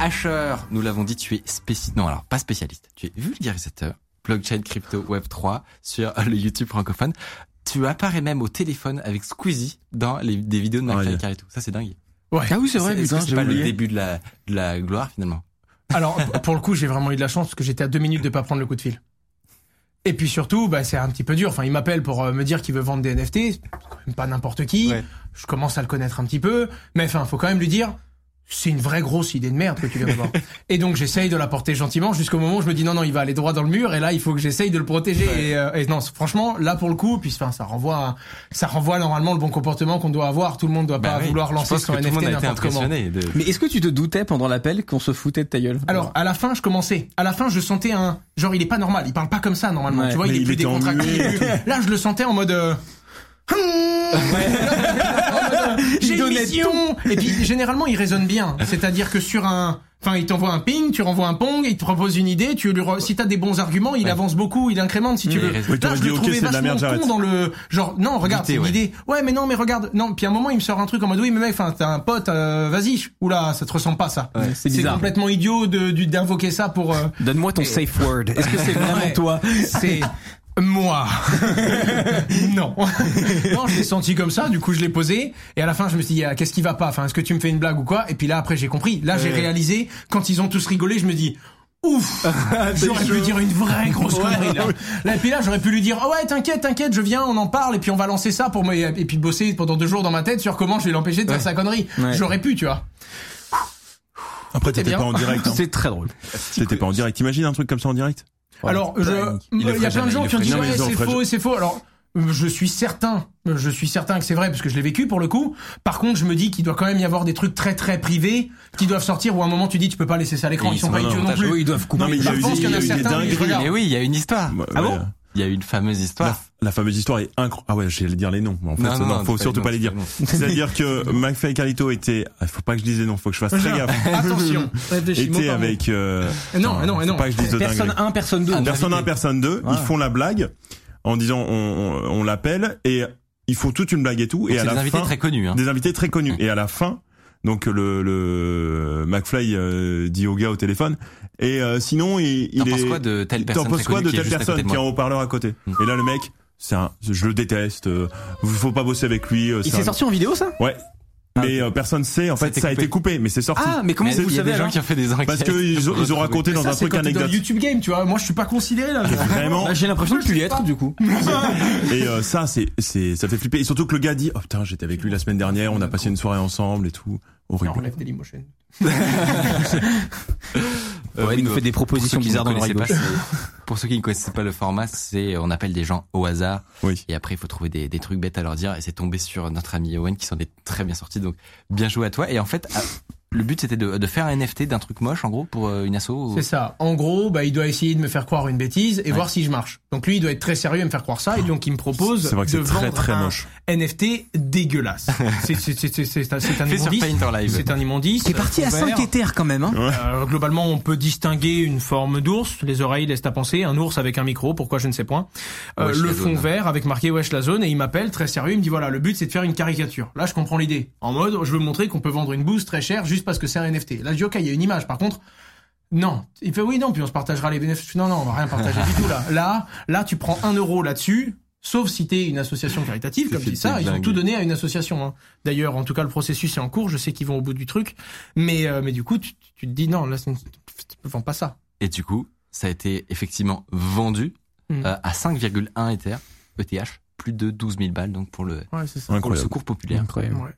Asher, nous l'avons dit, tu es spécialiste. Non, alors pas spécialiste. Tu es vulgarisateur, blockchain, crypto, web 3 sur le YouTube francophone. Tu apparais même au téléphone avec Squeezie dans les, des vidéos de McFly Ouais. et Carlito. Ça, c'est dingue. Ouais. Ah oui, c'est vrai, c'est pas le début de la, de la gloire finalement? Alors, pour le coup, j'ai vraiment eu de la chance parce que j'étais à deux minutes de pas prendre le coup de fil. Et puis surtout, bah, c'est un petit peu dur. Enfin, il m'appelle pour euh, me dire qu'il veut vendre des NFT. C'est quand même pas n'importe qui. Ouais. Je commence à le connaître un petit peu. Mais enfin, faut quand même lui dire, c'est une vraie grosse idée de merde que tu viens d'avoir. et donc, j'essaye de la porter gentiment jusqu'au moment où je me dis, non, non, il va aller droit dans le mur. Et là, il faut que j'essaye de le protéger. Et, euh, et non, franchement, là, pour le coup, puis enfin, ça renvoie, à- ça renvoie normalement le bon comportement qu'on doit avoir. Tout le monde doit Bah pas oui, vouloir lancer son NFT n'importe comment. De... Mais est-ce que tu te doutais pendant l'appel qu'on se foutait de ta gueule? Alors, à la fin, je commençais. À la fin, je sentais un genre, il est pas normal. Il parle pas comme ça normalement. Ouais, tu vois, mais il est il plus décontracté. Là, je le sentais en mode. euh, J'ai une donnait mission. Et puis généralement, il résonne bien. C'est-à-dire que sur un, enfin, il t'envoie un ping, tu renvoies un pong, il te propose une idée. Tu lui, re- si t'as des bons arguments, il Ouais. avance beaucoup, il incrémente si tu veux. Oui, Là, je le trouvais de la merde, con dans le genre. Non, regarde, c'est L'idée, une ouais. idée. Ouais, mais non, mais regarde. Non. Puis à un moment, il me sort un truc en mode oui, mais mec, enfin, t'as un pote, euh, vas-y. Oula, ça te ressemble pas ça. Ouais, c'est complètement idiot de d'invoquer ça pour. euh, Donne-moi ton safe word. Est-ce que c'est vraiment toi? C'est moi. non. non, je l'ai senti comme ça, du coup je l'ai posé et à la fin je me suis dit ah, qu'est-ce qui va pas? Enfin, est-ce que tu me fais une blague ou quoi? Et puis là après j'ai compris. Là, j'ai réalisé quand ils ont tous rigolé, je me dis Ouf J'aurais pu lui dire une vraie grosse connerie là. Là, et puis là j'aurais pu lui dire oh ouais t'inquiète t'inquiète je viens on en parle et puis on va lancer ça pour me et puis bosser pendant deux jours dans ma tête sur comment je vais l'empêcher de faire sa connerie. Ouais. J'aurais pu tu vois. Après, C'était t'étais pas en direct. hein. C'est très drôle. T'étais pas en direct. Imagine un truc comme ça en direct? Alors, je, Il y a plein de gens qui ont dit c'est faux, c'est faux. Alors, je suis certain, je suis certain que c'est vrai parce que je l'ai vécu pour le coup. Par contre, je me dis qu'il doit quand même y avoir des trucs très très privés qui doivent sortir où à un moment tu dis tu peux pas laisser ça à l'écran, ils ils sont pas idiots non plus. ils doivent couper. Non, mais il y a qu'il y en a mais oui, il y a une histoire. Ouais, Ah bon. Il y a une fameuse histoire. la fameuse histoire est incroyable. Ah ouais, j'allais dire les noms. mais En fait, Non, non, non, non, faut surtout pas pas les dire. C'est-à-dire que McFly et Carlito étaient, ah, faut pas que je dise les noms, faut que je fasse très gaffe. Attention, Étaient mot. avec, euh, Non, non, faut non. pas que je dise de Personne dingueries. 1, personne 2. Personne 1, personne 2, Ah. ils font la blague en disant on, on, on l'appelle et ils font toute une blague et tout et à la des invités fin très connus. Hein. des invités très connus et à la fin donc le le McFly euh, dit au gars au téléphone. Et euh, sinon il, il T'en penses est quoi de telle t'en personne penses quoi de qui est telle personne qui est en haut-parleur à côté Mm. et là le mec c'est un je le déteste euh, faut pas bosser avec lui euh, Il c'est s'est un- sorti en vidéo ça? Ouais mais euh, personne sait en Ça fait ça a été coupé mais c'est sorti Ah, mais comment Mais vous a savez des gens qui ont fait des enquêtes. parce que ils ont, ils ont raconté dans Ça, un truc dans anecdote le YouTube Game, tu vois. Moi, je suis pas considéré là. vraiment Bah, J'ai l'impression de plus y être du coup. Et euh, ça, c'est, c'est, ça fait flipper. Et surtout que le gars dit, oh putain, j'étais avec lui la semaine dernière, on a passé une soirée ensemble et tout. On Horrible. enlève Dailymotion. Euh, Ouais, il nous fait des propositions pour ceux qui bizarres ne dans gauche. pas, Pour ceux qui ne connaissaient pas le format, c'est on appelle des gens au hasard Oui. et après il faut trouver des, des trucs bêtes à leur dire et c'est tombé sur notre ami Owen qui s'en est très bien sorti donc bien joué à toi et en fait à- le but c'était de, de faire un NFT d'un truc moche en gros pour euh, une asso ou- C'est ça. En gros, bah, il doit essayer de me faire croire une bêtise et voir si je marche. Donc lui, il doit être très sérieux et me faire croire ça. Et donc, il me propose C'est vrai que de très vendre très un moche. NFT dégueulasse. c'est c'est- c'est- c'est- c'est un c'est un immondice. C'est un immondice. T'es parti à Vert. 5 éthers quand même hein. Euh, globalement, on peut distinguer une forme d'ours. Les oreilles laissent à penser. Un ours avec un micro. Pourquoi je ne sais point. Euh, le fond zone. vert avec marqué Wesh la zone et il m'appelle très sérieux. Il me dit voilà, le but c'est de faire une caricature. Là, je comprends l'idée. En mode, je veux montrer qu'on peut vendre une bouse très chère juste parce que c'est un NFT. Là, je dis ok, il y a une image. Par contre. Non, il fait oui non, puis on se partagera les bénéfices. Non non, on va rien partager du tout là. Là, là, tu prends un euro là-dessus, sauf si t'es une association caritative comme C'est dit ça. Ils ont tout donné à une association. hein. D'ailleurs, en tout cas, le processus est en cours. Je sais qu'ils vont au bout du truc, mais euh, mais du coup, tu, tu te dis non, là, tu vends pas ça. et du coup ça a été effectivement vendu Mm. euh, à 5,1 Ether ETH plus de 12 000 balles donc pour le Ouais, c'est ça. pour le secours populaire Incroyable. Ouais.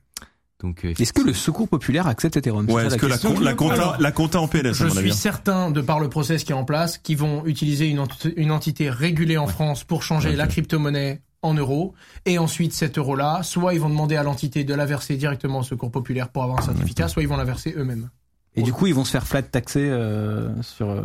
Donc, euh, Est-ce que le secours populaire accepte Ethereum Ouais, est-ce que la, compta, Alors, la compta en PLS, Je à mon avis. suis certain, de par le process qui est en place, qu'ils vont utiliser une, ent- une entité régulée en France pour changer la crypto-monnaie en euros. Et ensuite, cet euro-là, soit ils vont demander à l'entité de la verser directement au secours populaire pour avoir un certificat, soit ils vont la verser eux-mêmes. Et du coup, ils vont se faire flat taxer euh, sur. euh,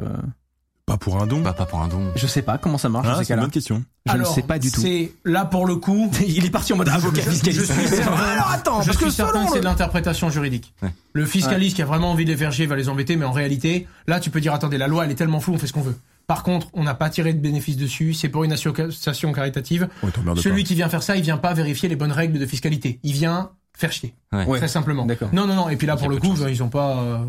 Pas pour un don. bah, pas pour un don. Je sais pas comment ça marche. Ah, ces c'est une bonne question. Je Alors, ne sais pas du tout. C'est là pour le coup. Il est parti en mode avocat Je fiscaliste. suis certain, Alors attends, je parce suis que certain que c'est de l'interprétation juridique. Ouais. Le fiscaliste qui a vraiment envie de les faire chier va les embêter, mais en réalité, là, tu peux dire attendez, la loi elle est tellement floue, on fait ce qu'on veut. Par contre, on n'a pas tiré de bénéfice dessus, c'est pour une association caritative. Ouais, Celui pas. qui vient faire ça, il vient pas vérifier les bonnes règles de fiscalité. Il vient faire chier. Très simplement. D'accord. Non, non, non. Et puis là, pour le coup, ils ont pas.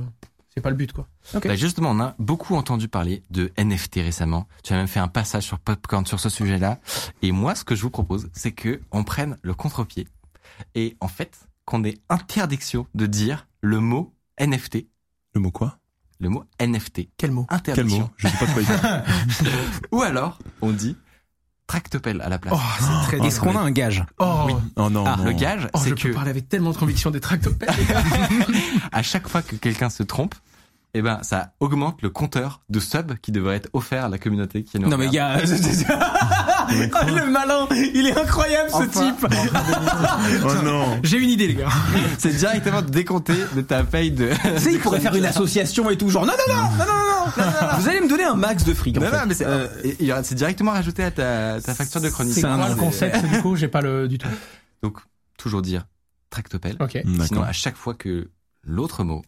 C'est pas le but, quoi. Ok. Bah, justement, on a beaucoup entendu parler de NFT récemment. Tu as même fait un passage sur Popcorn sur ce sujet-là. Et moi, ce que je vous propose, c'est que on prenne le contre-pied et en fait qu'on ait interdiction de dire le mot NFT. Le mot quoi? Le mot NFT. Quel mot? Quel Interdiction. mot? Je sais pas de quoi il parle. Ou alors, on dit tractopelle à la place. Oh, c'est très Est-ce qu'on a un gage? Oh, Oh non, Ah, non. le gage, oh, je c'est que parler avec tellement de conviction des tractopelles. à chaque fois que quelqu'un se trompe, eh ben, ça augmente le compteur de subs qui devrait être offert à la communauté qui nous Non mais regarde. gars, Ah, le malin, il est incroyable ce Enfin. type. Oh non. J'ai une idée, les gars. c'est directement décompté de ta paye de. Tu sais, il pourrait faire une association et tout, genre non non non non non non, non, non. Vous allez me donner un max de fric. en fait. non, mais c'est Euh, aura- c'est directement rajouté à ta, ta facture de chronique. C'est un concept, du coup? J'ai pas le du tout. Donc, toujours dire tractopelle. Ok. Sinon, à chaque fois que l'autre mot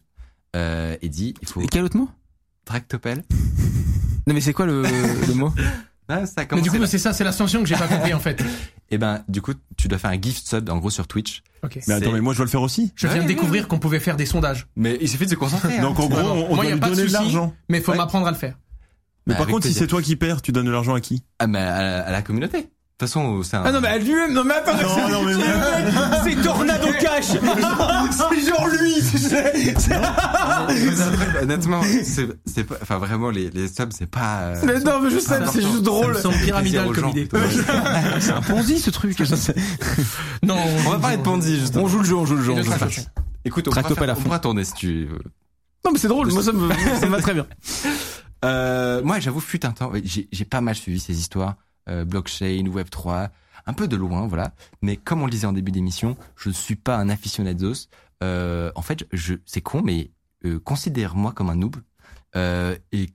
euh, est dit, il faut Et quel autre mot? tractopelle. Non mais c'est quoi le, le mot? Ah, ça a Mais du coup, c'est ça, c'est l'ascension que j'ai pas compris en fait. Et ben, du coup, tu dois faire un gift sub, en gros, sur Twitch. Ok. Mais attends, mais moi je dois le faire aussi. Je viens Ouais, de ouais, découvrir qu'on pouvait faire des sondages. Mais il suffit de se concentrer. hein. Donc en gros, on, on Moi, doit y a lui pas de donner de l'argent. Mais il faut Ouais. m'apprendre à le faire. Mais Bah, par contre, si c'est toi qui perds, tu donnes de l'argent à qui? Ah, mais à, la- à la communauté. De toute façon, c'est un. Ah non mais à lui-même, non mais attends, Non, non, mais- c'est Tornado Cash. c'est genre lui, tu sais. Honnêtement, c'est c'est pas, enfin vraiment les les subs c'est pas. euh, Mais non mais je sais, c'est juste drôle. semble pyramidal comme idée. C'est un Ponzi ce truc. ça, c'est- Non. On va parler de Ponzi justement. On joue le jeu, on joue le jeu. Et de on joue le jeu. crash. Écoute, on pourra, tourner si tu veux. Non mais c'est drôle, moi ça me, ça me va très bien. Euh, moi, j'avoue, fut un temps, j'ai pas mal suivi ces histoires, euh, blockchain, Web 3, un peu de loin, voilà. Mais comme on le disait en début d'émission, je ne suis pas un aficionados. Euh, en fait, je, c'est con, mais euh, considère-moi comme un noob euh, et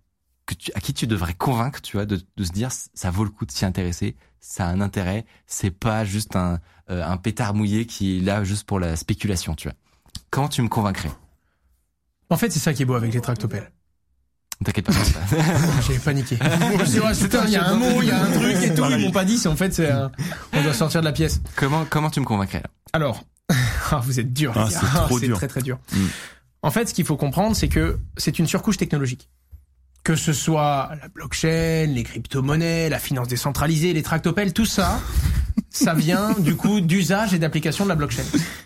que tu, à qui tu devrais convaincre, tu vois, de, de se dire ça vaut le coup de s'y intéresser, ça a un intérêt, c'est pas juste un, euh, un pétard mouillé qui est là juste pour la spéculation, tu vois. Comment tu me convaincrais? En fait, c'est ça qui est beau avec les tractopelles. T'inquiète pas. pas- J'ai paniqué. Putain, il y a un mot, il y a un truc et tout. Ils m'ont pas dit. C'est en fait, c'est un- on doit sortir de la pièce. comment comment tu me convaincrais là? Alors, ah, vous êtes dur. Ah, les gars. c'est trop dur. très très dur. Mm. En fait, ce qu'il faut comprendre, c'est que c'est une surcouche technologique. Que ce soit la blockchain, les crypto-monnaies, la finance décentralisée, les tractopelles, tout ça, ça vient du coup d'usage et d'application de la blockchain.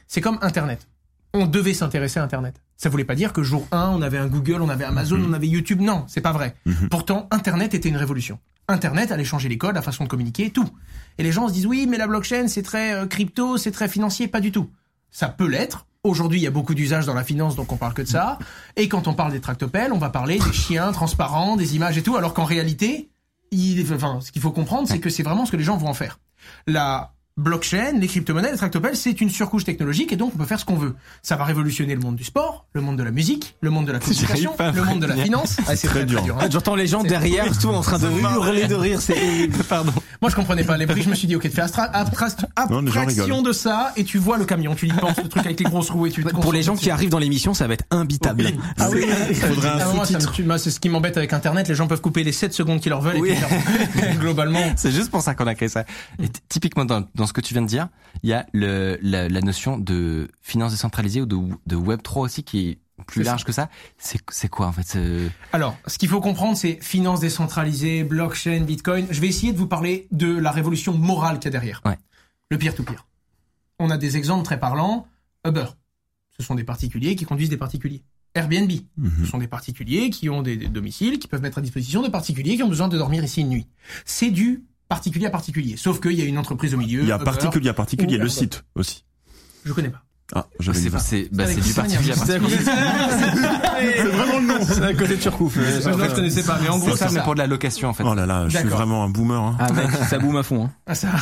C'est comme Internet. On devait s'intéresser à Internet. Ça voulait pas dire que jour 1, on avait un Google, on avait Amazon, Mhm. on avait YouTube. Non, c'est pas vrai. Mhm. Pourtant, Internet était une révolution. Internet allait changer les codes, la façon de communiquer, tout. Et les gens se disent oui, mais la blockchain, c'est très euh, crypto, c'est très financier, pas du tout. Ça peut l'être. Aujourd'hui, il y a beaucoup d'usages dans la finance, donc on parle que de ça. Et quand on parle des tractopelles, on va parler des chiens transparents, des images et tout, alors qu'en réalité, il, enfin, ce qu'il faut comprendre, c'est que c'est vraiment ce que les gens vont en faire. La blockchain, les crypto-monnaies, les tractopelles, c'est une surcouche technologique et donc on peut faire ce qu'on veut. Ça va révolutionner le monde du sport, le monde de la musique, le monde de la communication, le monde de la finance. Ah, c'est très très, très dur. dur. hein. J'entends les gens C'est- derrière, tout en train de hurler de rire. C'est pardon. Moi, je comprenais pas les prix. Je me suis dit, ok, tu fais abstra- abstra- abstraction de ça et tu vois le camion. Tu y penses, le truc avec les grosses roues et tu te Pour les gens qui arrivent dans l'émission, ça va être imbitable. Ah oui, Il faudrait un Ah, c'est ce qui m'embête avec Internet. Les gens peuvent couper les 7 secondes qu'ils leur veulent et globalement. C'est juste pour ça qu'on a créé ça. Et typiquement dans, dans ce que tu viens de dire, il y a le, la, la notion de finance décentralisée ou de, de Web 3 aussi qui est plus large que ça. C'est quoi en fait Alors, ce qu'il faut comprendre, c'est finance décentralisée, blockchain, bitcoin. Je vais essayer de vous parler de la révolution morale qu'il y a derrière. Ouais. Le peer-to-peer. On a des exemples très parlants. Uber. Ce sont des particuliers qui conduisent des particuliers. Airbnb. Mhm. Ce sont des particuliers qui ont des, des domiciles, qui peuvent mettre à disposition de particuliers qui ont besoin de dormir ici une nuit. C'est du particulier à particulier. Sauf qu'il y a une entreprise au milieu. Il y a Uber. particulier à particulier, ou le site aussi. Je connais pas. Ah, j'avais C'est c'est bah, c'est du particulier. C'est vraiment le nom. C'est à côté de Turcouf. euh, je connaissais pas, mais en gros, C'est ça, c'est mais pour de la location en fait. Oh là là, je suis vraiment un boomer. Hein. Ah mec, ça boum à fond. Hein. Ah, ça.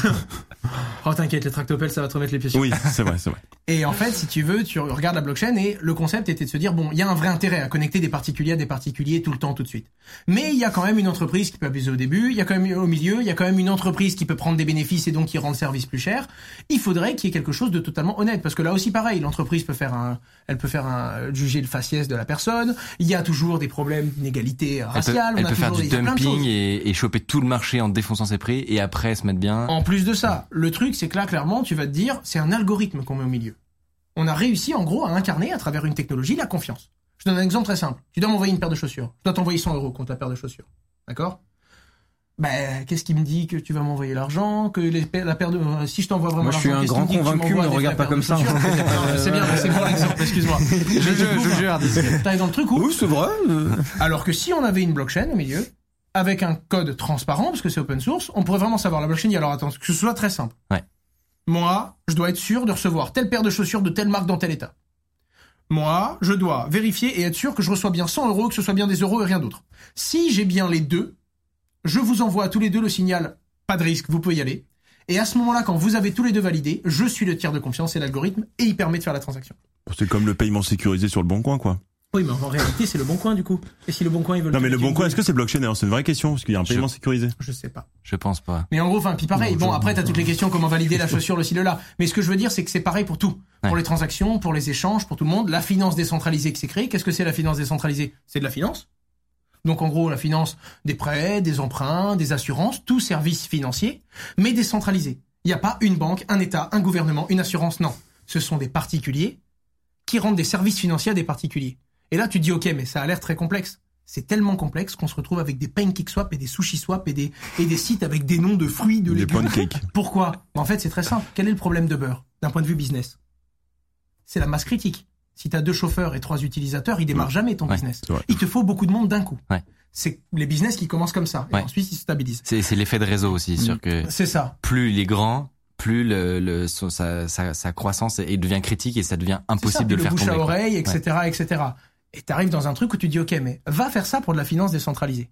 Oh, t'inquiète, les tractopelles, ça va te remettre les pieds sur Oui, c'est vrai, c'est vrai. Et en fait, si tu veux, tu regardes la blockchain et le concept était de se dire, bon, il y a un vrai intérêt à connecter des particuliers à des particuliers tout le temps, tout de suite. Mais il y a quand même une entreprise qui peut abuser au début, il y a quand même au milieu, il y a quand même une entreprise qui peut prendre des bénéfices et donc qui rend le service plus cher. Il faudrait qu'il y ait quelque chose de totalement honnête, parce que là aussi, pareil, l'entreprise peut faire un, elle peut faire un, juger le faciès de la personne. Il y a toujours des problèmes d'inégalité Elle peut, raciale. elle on a peut faire du des- dumping et choper tout le marché en défonçant ses prix et après se mettre bien. En plus de ça, le truc, c'est que là, clairement, tu vas te dire, c'est un algorithme qu'on met au milieu. On a réussi, en gros, à incarner, à travers une technologie, la confiance. Je donne un exemple très simple. Tu dois m'envoyer une paire de chaussures. Je dois t'envoyer 100 euros contre la paire de chaussures. D'accord? Ben, qu'est-ce qui me dit que tu vas m'envoyer l'argent, que les la paire de, euh, si je t'envoie vraiment Moi, je suis un grand convaincu, des regarde pas comme ça. chaussures Non, C'est bien, c'est bon l'exemple, excuse-moi. Je, je, je. T'arrives dans le truc où Oui, c'est vrai. alors que si on avait une blockchain au milieu, avec un code transparent, parce que c'est open source, on pourrait vraiment savoir la blockchain. Alors attends, que ce soit très simple. Ouais. Moi, je dois être sûr de recevoir telle paire de chaussures de telle marque dans tel état. Moi, je dois vérifier et être sûr que je reçois bien 100 euros, que ce soit bien des euros et rien d'autre. Si j'ai bien les deux, je vous envoie à tous les deux le signal pas de risque, vous pouvez y aller. Et à ce moment-là, quand vous avez tous les deux validé, je suis le tiers de confiance et l'algorithme et il permet de faire la transaction. C'est comme le paiement sécurisé sur le bon coin, quoi. Oui, mais en réalité, c'est le bon coin du coup. Et si le bon coin ils veulent Non, mais le bon coin, est-ce que c'est blockchain Alors, c'est une vraie question, parce qu'il y a un Je- paiement sécurisé. je sais pas. Je pense pas. Mais en gros, enfin, puis pareil. Bon, après, t'as toutes les questions, comment valider la chaussure, le ci, le là. Mais ce que je veux dire, c'est que c'est pareil pour tout. Pour les transactions, pour les échanges, pour tout le monde. La finance décentralisée qui s'est créée. Qu'est-ce que c'est la finance décentralisée? C'est de la finance. Donc, en gros, la finance des prêts, des emprunts, des assurances, tout service financier, mais décentralisé. Il n'y a pas une banque, un État, un gouvernement, une assurance, non. Ce sont des particuliers qui rendent des services financiers à des particuliers. Et là, tu te dis, ok, mais ça a l'air très complexe. C'est tellement complexe qu'on se retrouve avec des pancake swap et des sushi swap et des, et des sites avec des noms de fruits, de Des légumes. pancakes. Pourquoi? En fait, c'est très simple. Quel est le problème de beurre d'un point de vue business C'est la masse critique. Si tu as deux chauffeurs et trois utilisateurs, il démarre jamais ton Ouais, business. Il te faut beaucoup de monde d'un coup. Ouais. C'est les business qui commencent comme ça et ensuite ils se stabilisent. C'est l'effet de réseau aussi, sûr que C'est ça. plus il est grand, plus le, le sa, sa, sa croissance est- devient critique et ça devient ça. impossible de Puis le faire bouche tomber. à quoi. oreille, etc., etc. Et t'arrives dans un truc où tu dis ok, mais va faire ça pour de la finance décentralisée.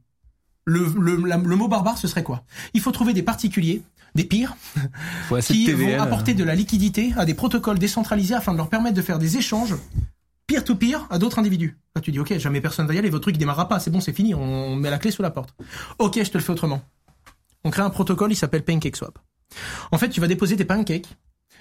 Le, le, la- le mot barbare, ce serait quoi? Il faut trouver des particuliers, des pires, qui TVL. vont apporter de la liquidité à des protocoles décentralisés afin de leur permettre de faire des échanges peer-to-peer à d'autres individus. Là, tu dis, ok, jamais personne va y aller, votre truc démarrera pas, c'est bon, c'est fini, on met la clé sous la porte. Ok, je te le fais autrement. On crée un protocole, il s'appelle PancakeSwap. En fait, tu vas déposer tes pancakes,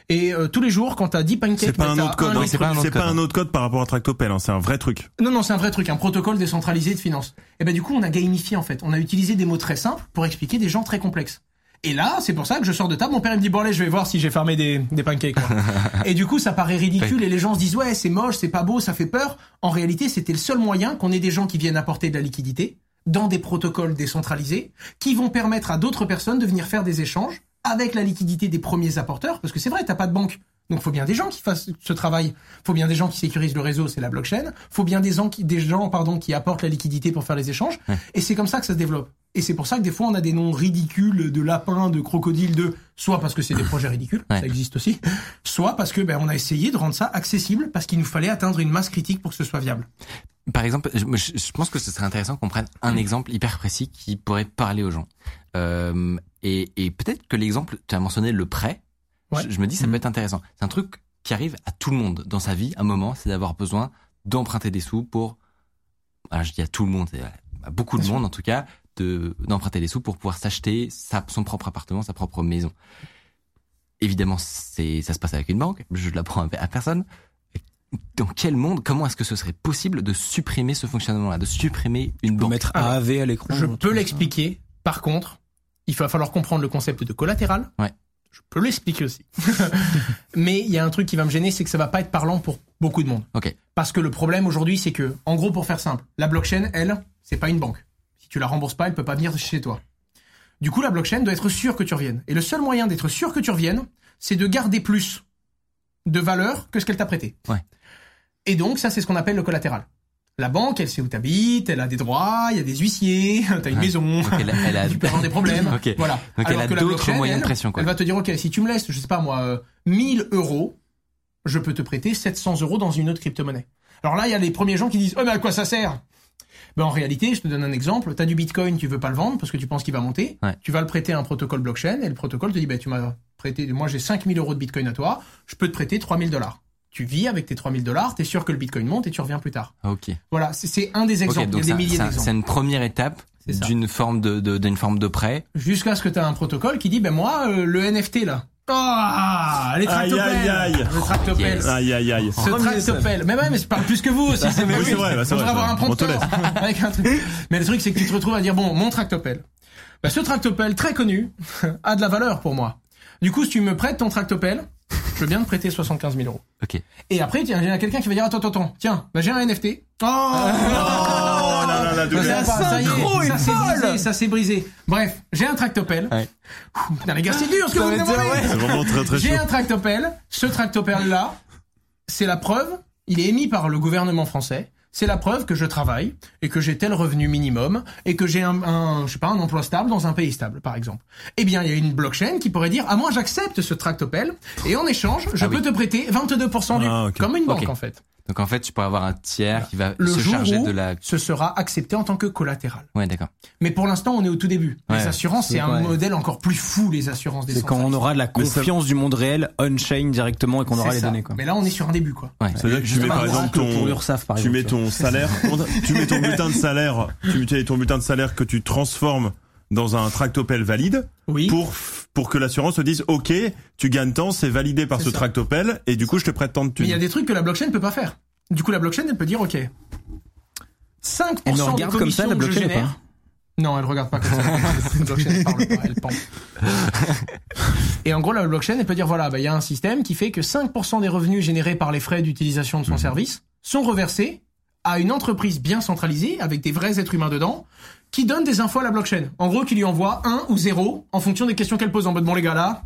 et euh, tous les jours, quand t'as 10 pancakes, C'est pas un autre code, hein. c'est pas un autre c'est pas code, un autre code par rapport à Tractopel, hein, c'est un vrai truc. non, non, c'est un vrai truc, un protocole décentralisé de finance. Et ben du coup, on a gamifié en fait. On a utilisé des mots très simples pour expliquer des gens très complexes. Et là, c'est pour ça que je sors de table. Mon père il me dit bon allez, je vais voir si j'ai fermé des, des pancakes. moi. et du coup, ça paraît ridicule et les gens se disent ouais, c'est moche, c'est pas beau, ça fait peur. En réalité, c'était le seul moyen qu'on ait des gens qui viennent apporter de la liquidité dans des protocoles décentralisés qui vont permettre à d'autres personnes de venir faire des échanges avec la liquidité des premiers apporteurs. Parce que c'est vrai, t'as pas de banque. Donc, faut bien des gens qui fassent ce travail. Faut bien des gens qui sécurisent le réseau, c'est la blockchain. Faut bien des gens qui, des gens, pardon, qui apportent la liquidité pour faire les échanges. Et c'est comme ça que ça se développe. Et c'est pour ça que des fois, on a des noms ridicules de lapins, de crocodiles, de, soit parce que c'est des projets ridicules, Ouais. ça existe aussi, soit parce que, ben, on a essayé de rendre ça accessible parce qu'il nous fallait atteindre une masse critique pour que ce soit viable. Par exemple, je, je- je pense que ce serait intéressant qu'on prenne un exemple hyper précis qui pourrait parler aux gens. Euh, et et peut-être que l'exemple, tu as mentionné le prêt. Ouais. Je, je me dis ça peut être intéressant. C'est un truc qui arrive à tout le monde dans sa vie. À un moment, c'est d'avoir besoin d'emprunter des sous pour. Alors je dis à tout le monde, à beaucoup de sûr. monde en tout cas, de d'emprunter des sous pour pouvoir s'acheter sa, son propre appartement, sa propre maison. Évidemment, c'est ça se passe avec une banque. Je l'apprends à à personne. Dans quel monde, comment est-ce que ce serait possible de supprimer ce fonctionnement-là, de supprimer une banque? mettre AAV à l'écran. Je peux l'expliquer. Par contre, il va falloir comprendre le concept de collatéral. Ouais. Je peux l'expliquer aussi. Mais il y a un truc qui va me gêner, c'est que ça va pas être parlant pour beaucoup de monde. Ok. Parce que le problème aujourd'hui, c'est que, en gros, pour faire simple, la blockchain, elle, c'est pas une banque. Si tu la rembourses pas, elle peut pas venir chez toi. Du coup, la blockchain doit être sûre que tu reviennes. Et le seul moyen d'être sûr que tu reviennes, c'est de garder plus de valeur que ce qu'elle t'a prêté. Ouais. Et donc, ça, c'est ce qu'on appelle le collatéral. La banque, elle sait où t'habites, elle a des droits, il y a des huissiers, t'as une Ouais. maison, elle, elle a, tu peux avoir des problèmes. Voilà. Donc elle Alors a que la d'autres moyens de elle, pression, quoi. Elle va te dire, ok, si tu me laisses, je sais pas moi, euh, 1000 euros, je peux te prêter 700 euros dans une autre crypto-monnaie. Alors là, il y a les premiers gens qui disent, oh mais à quoi ça sert? Ben en réalité, je te donne un exemple. Tu as du Bitcoin, tu veux pas le vendre parce que tu penses qu'il va monter. Ouais. Tu vas le prêter à un protocole blockchain et le protocole te dit, ben tu m'as prêté, moi j'ai 5000 euros de Bitcoin à toi, je peux te prêter 3000 dollars. Tu vis avec tes 3000 dollars, t'es sûr que le Bitcoin monte et tu reviens plus tard. Ok. Voilà, c'est- c'est un des exemples. Ok, donc il y a ça- des milliers ça- d'exemples. c'est une première étape d'une forme de de- d'une forme de prêt. Jusqu'à ce que tu as un protocole qui dit, ben moi, euh, le NFT là. Ah, les Aïe, tractopelles. aïe, aïe. Le tractopelle. Yes. Aïe, aïe, aïe. Ce tractopelle. Mais ouais, mais je parle plus que vous aussi. C'est Oui, c'est vrai, bah, c'est vrai, avoir un prompteur avec un truc. Mais le truc, c'est que tu te retrouves à dire, bon, mon tractopelle. Bah, ce tractopelle, très connu, a de la valeur pour moi. Du coup, si tu me prêtes ton tractopelle, je veux bien te prêter 75 000 euros. Ok. Et après, tiens, il y a quelqu'un qui va dire, attends, attends, attends, tiens, bah, j'ai un NFT. Oh, Oh là là, la Ça, ça, ça y synchro est, est ça s'est brisé, ça s'est brisé. Bref, j'ai un tractopelle. Ouais. Putain, les gars, c'est dur ce que vous me demandez. C'est vraiment très très J'ai un tractopelle. Ce tractopelle-là, c'est la preuve. Il est émis par le gouvernement français. C'est la preuve que je travaille et que j'ai tel revenu minimum et que j'ai un, un, je sais pas, un emploi stable dans un pays stable, par exemple. Eh bien, il y a une blockchain qui pourrait dire, ah moi j'accepte ce tractopelle et en échange, je Ah peux oui. te prêter 22% du, Ah, comme une banque en fait. Donc en fait, tu pourrais avoir un tiers qui va Le se jour charger où de la. ce sera accepté en tant que collatéral. Ouais, d'accord. Mais pour l'instant, on est au tout début. Ouais. Les assurances, c'est un modèle encore plus fou, les assurances des C'est quand on aura de la confiance du monde réel on-chain directement et qu'on aura les ça. données quoi. Mais là, on est sur un début, quoi. Ouais. C'est-à-dire que tu mets par exemple ton, par tu exemple, mets ton salaire, tu mets ton bulletin de salaire, tu mets ton bulletin de salaire que tu transformes dans un tractopelle valide Oui. pour pour que l'assurance se dise OK, tu gagnes tant, c'est validé par ce ça. tractopelle et du coup je te prête tant de Mais il y a thunes. des trucs que la blockchain ne peut pas faire. Du coup, la blockchain, elle peut dire, OK, 5% Elle des regarde comme ça, la blockchain, génère- pas Non, elle regarde pas comme ça. Une blockchain, elle parle pas, elle pend. Et en gros, la blockchain, elle peut dire, voilà, bah, il y a un système qui fait que 5% des revenus générés par les frais d'utilisation de Mhm. son service sont reversés à une entreprise bien centralisée, avec des vrais êtres humains dedans, qui donne des infos à la blockchain. En gros, qui lui envoie 1 ou 0 en fonction des questions qu'elle pose en mode, bon les gars, là,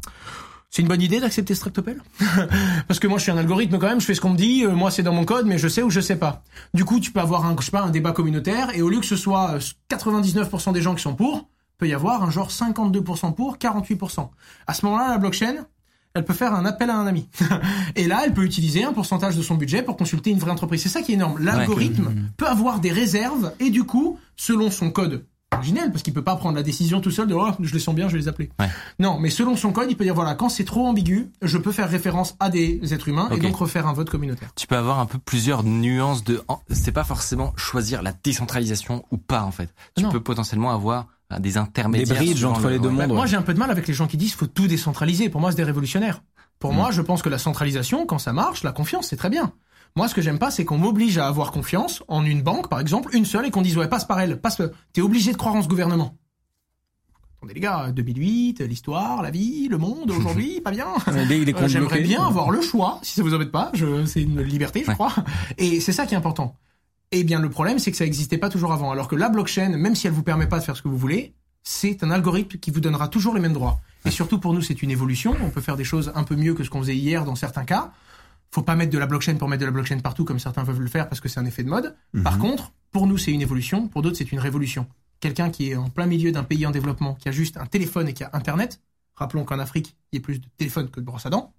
c'est une bonne idée d'accepter ce tractopelle Parce que moi, je suis un algorithme quand même, je fais ce qu'on me dit, euh, moi c'est dans mon code, mais je sais ou je sais pas. Du coup, tu peux avoir un, je sais pas, un débat communautaire, et au lieu que ce soit euh, 99% des gens qui sont pour, peut y avoir un genre 52% pour, 48%. À ce moment-là, la blockchain, elle peut faire un appel à un ami. et là, elle peut utiliser un pourcentage de son budget pour consulter une vraie entreprise. C'est ça qui est énorme. L'algorithme peut avoir des réserves, et du coup, selon son code originel, parce qu'il peut pas prendre la décision tout seul de oh, je les sens bien, je vais les appeler. Ouais. Non, mais selon son code, il peut dire voilà, quand c'est trop ambigu, je peux faire référence à des êtres humains et donc refaire un vote communautaire. Tu peux avoir un peu plusieurs nuances de. C'est pas forcément choisir la décentralisation ou pas en fait. Tu Non. peux potentiellement avoir des intermédiaires. Des bridges entre le- les deux mondes. Moi, j'ai un peu de mal avec les gens qui disent faut tout décentraliser. Pour moi, c'est des révolutionnaires. Pour Mm. moi, je pense que la centralisation, quand ça marche, la confiance, c'est très bien. Moi, ce que j'aime pas, c'est qu'on m'oblige à avoir confiance en une banque, par exemple, une seule, et qu'on dise ouais, passe par elle, passe. T'es obligé de croire en ce gouvernement. Attendez les gars, 2008, l'histoire, la vie, le monde, aujourd'hui, pas bien. Euh, J'aimerais bien avoir le choix, si ça vous embête pas. Je, c'est une liberté, je Ouais. crois. Et c'est ça qui est important. Eh bien, le problème, c'est que ça n'existait pas toujours avant. Alors que la blockchain, même si elle vous permet pas de faire ce que vous voulez, c'est un algorithme qui vous donnera toujours les mêmes droits. Et surtout pour nous, c'est une évolution. On peut faire des choses un peu mieux que ce qu'on faisait hier dans certains cas. Faut pas mettre de la blockchain pour mettre de la blockchain partout comme certains veulent le faire parce que c'est un effet de mode. Par contre, pour nous, c'est une évolution. Pour d'autres, c'est une révolution. Quelqu'un qui est en plein milieu d'un pays en développement, qui a juste un téléphone et qui a Internet. Rappelons qu'en Afrique, il y a plus de téléphones que de brosses à dents.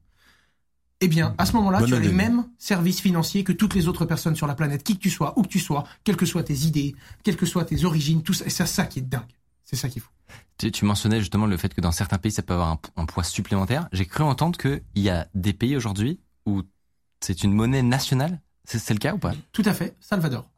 Eh bien, à ce moment-là, tu as les mêmes services financiers que toutes les autres personnes sur la planète, qui que tu sois, où que tu sois, quelles que soient tes idées, quelles que soient tes origines, tout ça. Et c'est ça qui est dingue. C'est ça qu'il faut. Tu, tu mentionnais justement le fait que dans certains pays, ça peut avoir un, un poids supplémentaire. J'ai cru entendre qu'il y a des pays aujourd'hui où c'est une monnaie nationale. C'est c'est le cas ou pas? Tout à fait, Salvador.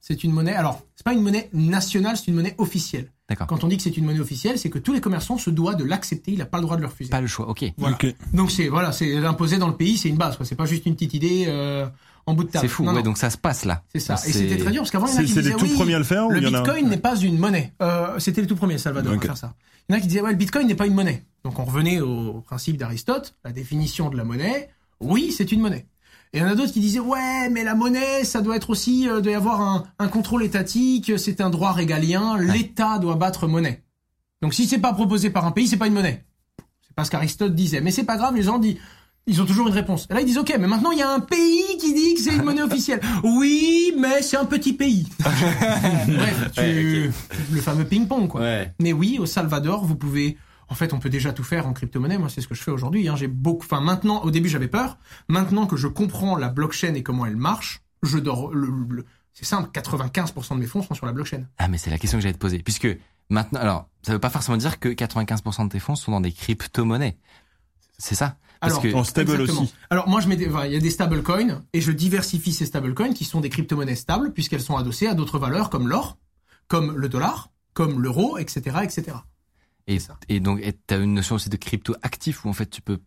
C'est une monnaie. Alors, c'est pas une monnaie nationale, c'est une monnaie officielle. D'accord. Quand on dit que c'est une monnaie officielle, c'est que tous les commerçants se doivent de l'accepter. Il n'a pas le droit de le refuser. Pas le choix. Ok. Voilà. Donc c'est voilà, c'est imposé dans le pays, c'est une base. quoi. C'est pas juste une petite idée euh, en bout de table. C'est fou. Non, ouais, non, donc ça se passe là. c'est ça. Et c'était très dur parce qu'avant il y en a qui c'est disaient les tout oui, premiers à le faire ou le il y en a Bitcoin n'est pas une monnaie. Euh, c'était le tout premier Salvador Ok. à faire ça. Il y en a qui disaient ouais, le Bitcoin n'est pas une monnaie. Donc on revenait au principe d'Aristote, la définition de la monnaie. Oui, c'est une monnaie. Et il y en a d'autres qui disaient ouais, mais la monnaie, ça doit être aussi euh, doit y avoir un, un contrôle étatique, c'est un droit régalien, l'État doit battre monnaie. Donc si c'est pas proposé par un pays, c'est pas une monnaie. C'est pas ce qu'Aristote disait. Mais c'est pas grave, les gens disent, ils ont toujours une réponse. Et là, ils disent, ok, mais maintenant, il y a un pays qui dit que c'est une monnaie officielle. Oui, mais c'est un petit pays. Bref, tu... le fameux ping-pong, quoi. Ouais. Mais oui, au Salvador, vous pouvez En fait, on peut déjà tout faire en crypto-monnaie. Moi, c'est ce que je fais aujourd'hui. Hein. J'ai beaucoup. Enfin, maintenant, au début, j'avais peur. Maintenant que je comprends la blockchain et comment elle marche, je dors. Le, le- c'est simple. 95% de mes fonds sont sur la blockchain. Ah, mais c'est la question que j'allais te poser. Puisque maintenant, alors, ça veut pas forcément dire que 95% de tes fonds sont dans des crypto-monnaies. C'est ça Parce Alors, que En stable Exactement. aussi. Alors moi je mets des, il y a des stablecoins et je diversifie ces stablecoins qui sont des crypto-monnaies stables puisqu'elles sont adossées à d'autres valeurs comme l'or, comme le dollar, comme l'euro, etc., etc. et, ça. et donc, tu as une notion aussi de crypto actif où en fait tu peux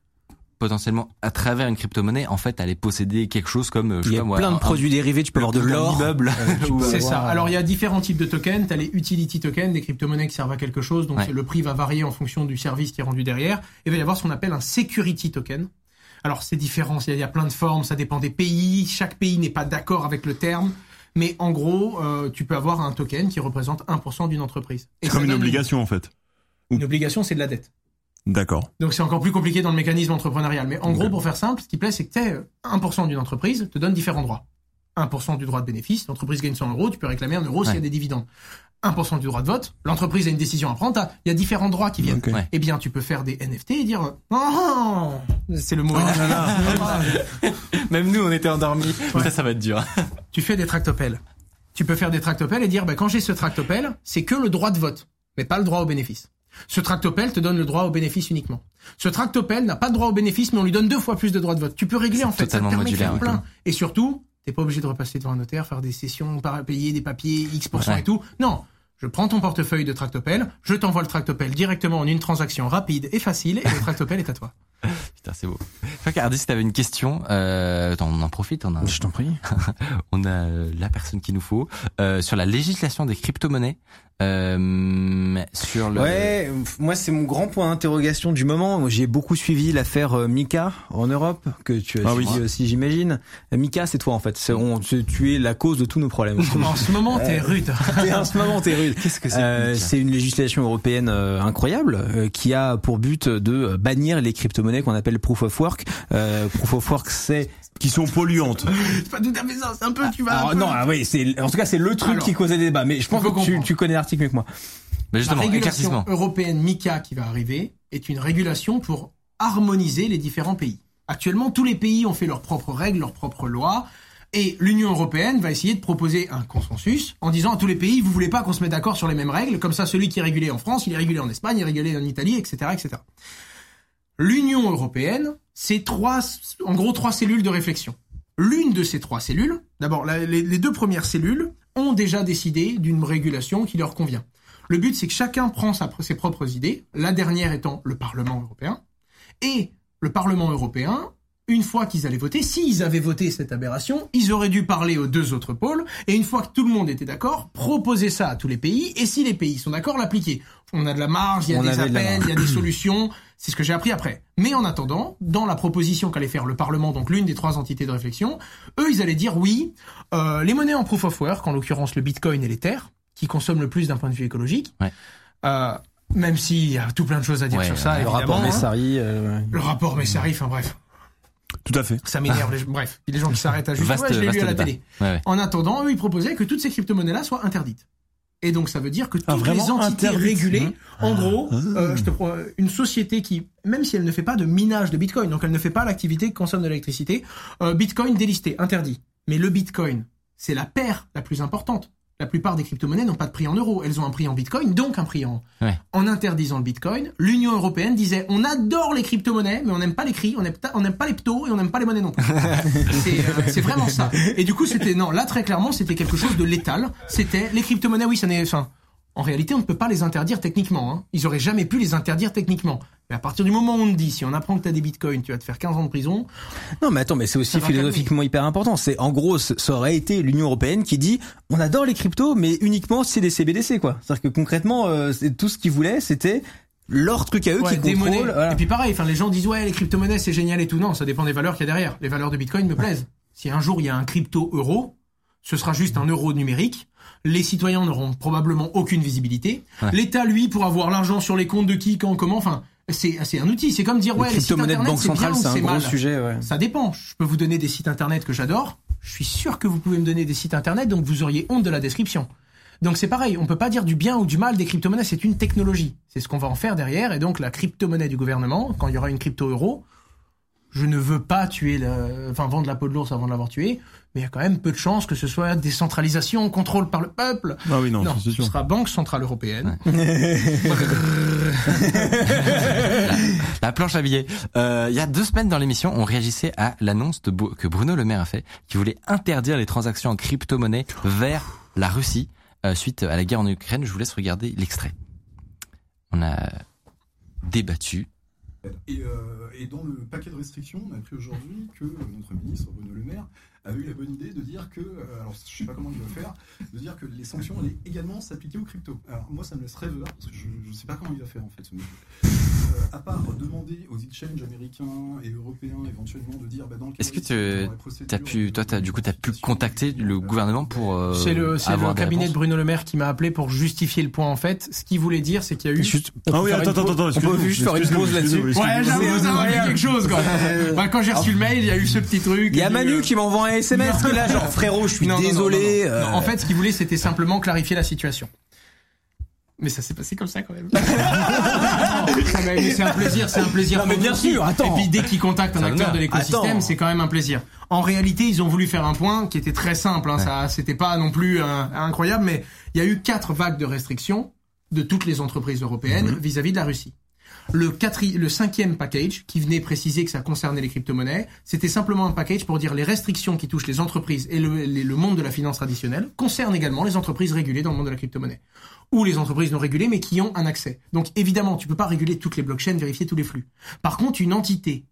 potentiellement, à travers une crypto-monnaie, en fait, aller posséder quelque chose comme, euh, je Il y sais a moi, plein de un- produits dérivés, tu peux avoir de l'or. tu peux C'est ça. euh, Alors il y a différents types de tokens. T'as les utility tokens, des crypto-monnaies qui servent à quelque chose, donc Ouais. le prix va varier en fonction du service qui est rendu derrière. Et il va y avoir ce qu'on appelle un security token. Alors c'est différent, il y a- plein de formes, ça dépend des pays. Chaque pays n'est pas d'accord avec le terme. Mais en gros, euh, tu peux avoir un token qui représente 1% d'une entreprise. Et C'est comme une obligation en fait. Une obligation, c'est de la dette. D'accord. Donc c'est encore plus compliqué dans le mécanisme entrepreneurial. Mais en gros, pour faire simple, ce qui plaît, c'est que t'es 1% d'une entreprise te donne différents droits. 1% du droit de bénéfice, l'entreprise gagne 100 euros, tu peux réclamer un euro s'il y a des dividendes. 1% du droit de vote, l'entreprise a une décision à prendre, t'as- il y a différents droits qui viennent. Ouais. Eh bien, tu peux faire des NFT et dire, euh, oh, c'est le mot. Même nous, on était endormis. Ça, ça va être dur. tu fais des tractopelles. Tu peux faire des tractopelles et dire, bah, quand j'ai ce tractopelle, c'est que le droit de vote, mais pas le droit au bénéfice. Ce tractopelle te donne le droit au bénéfice uniquement. Ce tractopelle n'a pas de droit au bénéfice, mais on lui donne deux fois plus de droits de vote. Tu peux régler en fait, ça te totalement de faire modulaire, plein. Et surtout, t'es pas obligé de repasser devant un notaire, faire des sessions, payer des papiers X% Ouais. et tout. Non. Je prends ton portefeuille de tractopelle, je t'envoie le tractopelle directement en une transaction rapide et facile, et le tractopelle est à toi. Putain, c'est beau. Regarde, si t'avais une question, euh, attends, on en profite, on a, Je t'en prie. on a euh, la personne qu'il nous faut euh, sur la législation des crypto-monnaies, euh, sur le. Ouais, moi c'est mon grand point d'interrogation du moment. Moi, J'ai beaucoup suivi l'affaire euh, Mika en Europe, que tu as Ah suivi oui. aussi j'imagine. Euh, Mika c'est toi en fait. C'est- on- tu es la cause de tous nos problèmes. En ce moment, t'es rude. En ce moment t'es rude. Qu'est-ce que c'est Euh, c'est une législation européenne euh, incroyable euh, qui a pour but de bannir les crypto-monnaies qu'on appelle proof of work. Euh, proof of work c'est Qui sont polluantes. C'est pas tout à fait ça, c'est un peu, tu vas un alors, peu- non ah oui c'est en tout cas c'est le truc Alors, qui causait des débats mais je pense que tu, connais l'article mieux que moi. Mais La justement, régulation éclaircissement. européenne MICA qui va arriver est une régulation pour harmoniser les différents pays. Actuellement, tous les pays ont fait leurs propres règles, leurs propres lois, et l'Union européenne va essayer de proposer un consensus en disant à tous les pays, vous voulez pas qu'on se mette d'accord sur les mêmes règles, comme ça celui qui est régulé en France, il est régulé en Espagne, il est régulé en Italie, etc., etc. L'Union européenne, c'est trois, en gros, trois cellules de réflexion. L'une de ces trois cellules, d'abord, les, les deux premières cellules ont déjà décidé d'une régulation qui leur convient. Le but, c'est que chacun prend sa- ses propres idées, la dernière étant le Parlement européen. Et le Parlement européen, une fois qu'ils allaient voter, s'ils avaient voté cette aberration, ils auraient dû parler aux deux autres pôles, et une fois que tout le monde était d'accord, proposer ça à tous les pays, et si les pays sont d'accord, l'appliquer. On a de la marge, il y a On des de appels, il y a des solutions, c'est ce que j'ai appris après. Mais en attendant, dans la proposition qu'allait faire le Parlement, donc l'une des trois entités de réflexion, eux, ils allaient dire oui, euh, les monnaies en proof of work, en l'occurrence le Bitcoin et l'Ether, qui consomment le plus d'un point de vue écologique, Ouais. euh, même s'il y a tout plein de choses à dire Ouais, sur ça, Le évidemment. rapport hein. Messari. euh, Le rapport Messari, enfin bref, Tout à fait. ça m'énerve. les gens- Bref, il y a des gens qui s'arrêtent à juste. Vaste- ouais, je l'ai lu à la débat. télé. Ouais, ouais. En attendant, eux, ils proposaient que toutes ces crypto-monnaies-là soient interdites. Et donc, ça veut dire que toutes Ah, vraiment les entités régulées, Mmh. en gros, Ah. euh, je te pro- une société qui, même si elle ne fait pas de minage de Bitcoin, donc elle ne fait pas l'activité qui consomme de l'électricité, euh, Bitcoin délisté, interdit. Mais le Bitcoin, c'est la paire la plus importante. La plupart des crypto-monnaies n'ont pas de prix en euros. Elles ont un prix en Bitcoin, donc un prix en. Ouais. En interdisant le Bitcoin, l'Union européenne disait on adore les crypto-monnaies, mais on n'aime pas les cris, on n'aime pas- les ptos et on n'aime pas les monnaies non plus. c'est euh, vraiment ça. Et du coup, c'était non, là très clairement, c'était quelque chose de létal. C'était les crypto-monnaies, oui, ça n'est. Enfin, en réalité, on ne peut pas les interdire techniquement. Hein. Ils auraient jamais pu les interdire techniquement. Mais à partir du moment où on te dit, si on apprend que tu as des bitcoins, tu vas te faire 15 ans de prison. Non, mais attends, mais c'est aussi philosophiquement hyper important. C'est en gros, ça aurait été l'Union européenne qui dit on adore les cryptos, mais uniquement si c'est des CBDC, quoi. C'est-à-dire que concrètement, euh, c'est tout ce qu'ils voulaient, c'était leur truc à eux Ouais, qui monnaies. voilà. Et puis pareil, enfin les gens disent ouais les crypto-monnaies c'est génial et tout. Non, ça dépend des valeurs qu'il y a derrière. Les valeurs de Bitcoin me plaisent. Si un jour il y a un crypto euro, ce sera juste un euro numérique. Les citoyens n'auront probablement aucune visibilité. Ouais. L'État lui pourra voir l'argent sur les comptes de qui, quand, comment. Enfin, c'est un outil. C'est comme dire ouais les sites crypto-monnaies de internet banque c'est bien c'est un gros mal. sujet. Ouais. Ça dépend. Je peux vous donner des sites internet que j'adore. Je suis sûr que vous pouvez me donner des sites internet, donc vous auriez honte de la description. Donc c'est pareil, on peut pas dire du bien ou du mal des crypto-monnaies, c'est une technologie. C'est ce qu'on va en faire derrière. Et donc la crypto-monnaie du gouvernement, quand il y aura une crypto-euro, je ne veux pas tuer, le, enfin vendre la peau de l'ours avant de l'avoir tué, mais il y a quand même peu de chances que ce soit décentralisation, contrôle par le peuple. Ah oui, non, Non, c'est ce sûr. sera Banque Centrale Européenne. La planche à billets. Euh, il y a deux semaines dans l'émission, on réagissait à l'annonce de Bo- que Bruno Le Maire a fait, qui voulait interdire les transactions en crypto-monnaie vers la Russie euh, suite à la guerre en Ukraine. Je vous laisse regarder l'extrait. On a débattu. Et, euh, et dans le paquet de restrictions, on a appris aujourd'hui que notre ministre Bruno Le Maire a eu la bonne idée de dire que, euh, alors je sais pas comment il va faire, de dire que les sanctions allaient également s'appliquer aux cryptos. Alors moi ça me laisse rêveur parce que je ne sais pas comment il va faire en fait ce monsieur. Euh, à part demander aux exchanges américains et européens éventuellement de dire bah, dans le Est-ce que tu- T'as pu, toi, t'as, du coup, t'as pu de- contacter le gouvernement pour euh, C'est le, le cabinet de Bruno Le Maire qui m'a appelé pour justifier le point en fait. Ce qu'il voulait dire, c'est qu'il y a eu. Juste- Ah oui, attends, attends, attends, On peut juste faire une pause là-dessus. Ouais, fait quelque chose quoi. Bah, quand j'ai reçu le mail, il y a eu ce petit truc. Il y a Manu qui m'envoie un SMS qui est là, genre frérot, je suis Non, désolé. non, non. euh, en fait, ce qu'il voulait, c'était simplement clarifier la situation. Mais ça s'est passé comme ça quand même. Ah, mais c'est un plaisir, c'est un plaisir. Non, mais bien sûr, attends. Et puis dès qu'ils contactent un acteur de l'écosystème, c'est quand même un plaisir. En réalité, ils ont voulu faire un point qui était très simple. Hein, Ça, c'était pas non plus euh, incroyable, mais il y a eu quatre vagues de restrictions de toutes les entreprises européennes Mhm. vis-à-vis de la Russie. Le, quatri- le cinquième package, qui venait préciser que ça concernait les crypto-monnaies, c'était simplement un package pour dire les restrictions qui touchent les entreprises et le, monde de la finance traditionnelle concernent également les entreprises régulées dans le monde de la crypto-monnaie. Ou les entreprises non régulées mais qui ont un accès. Donc évidemment, tu peux pas réguler toutes les blockchains, vérifier tous les flux. Par contre, une entité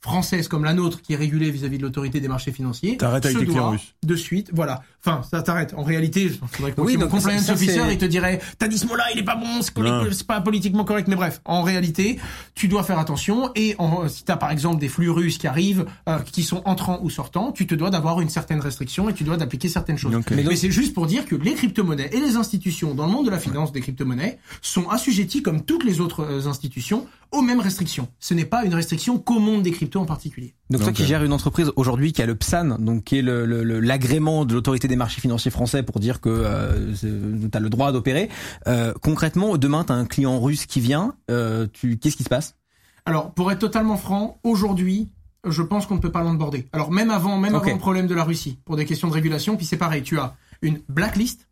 française comme la nôtre qui est régulée vis-à-vis de l'autorité des marchés financiers T'arrêtes avec les doit russes. de suite, voilà. Enfin, ça t'arrête. En réalité, faudrait que Oui, mon compliance officer il te dirait t'as dit ce mot-là, il est pas bon, c'est pas politiquement correct. Mais bref, en réalité, tu dois faire attention. Et en, si t'as par exemple des flux russes qui arrivent, euh, qui sont entrants ou sortants, tu te dois d'avoir une certaine restriction et tu dois d'appliquer certaines choses. Mais, c'est juste pour dire que les crypto-monnaies et les institutions dans le monde de la finance des crypto-monnaies sont assujettis comme toutes les autres euh, institutions aux mêmes restrictions. Ce n'est pas une restriction qu'au monde des cryptos en particulier. Donc toi qui euh, gères une entreprise aujourd'hui qui a le PSAN, donc qui est le- le- le- l'agrément de l'autorité des marchés financiers français pour dire que euh, tu as le droit d'opérer. Euh, concrètement, demain tu as un client russe qui vient, euh, tu qu'est-ce qui se passe? Alors, pour être totalement franc, aujourd'hui, je pense qu'on ne peut pas l'onboarder. Alors, même avant, même avant le problème de la Russie, pour des questions de régulation, puis c'est pareil, tu as une blacklist,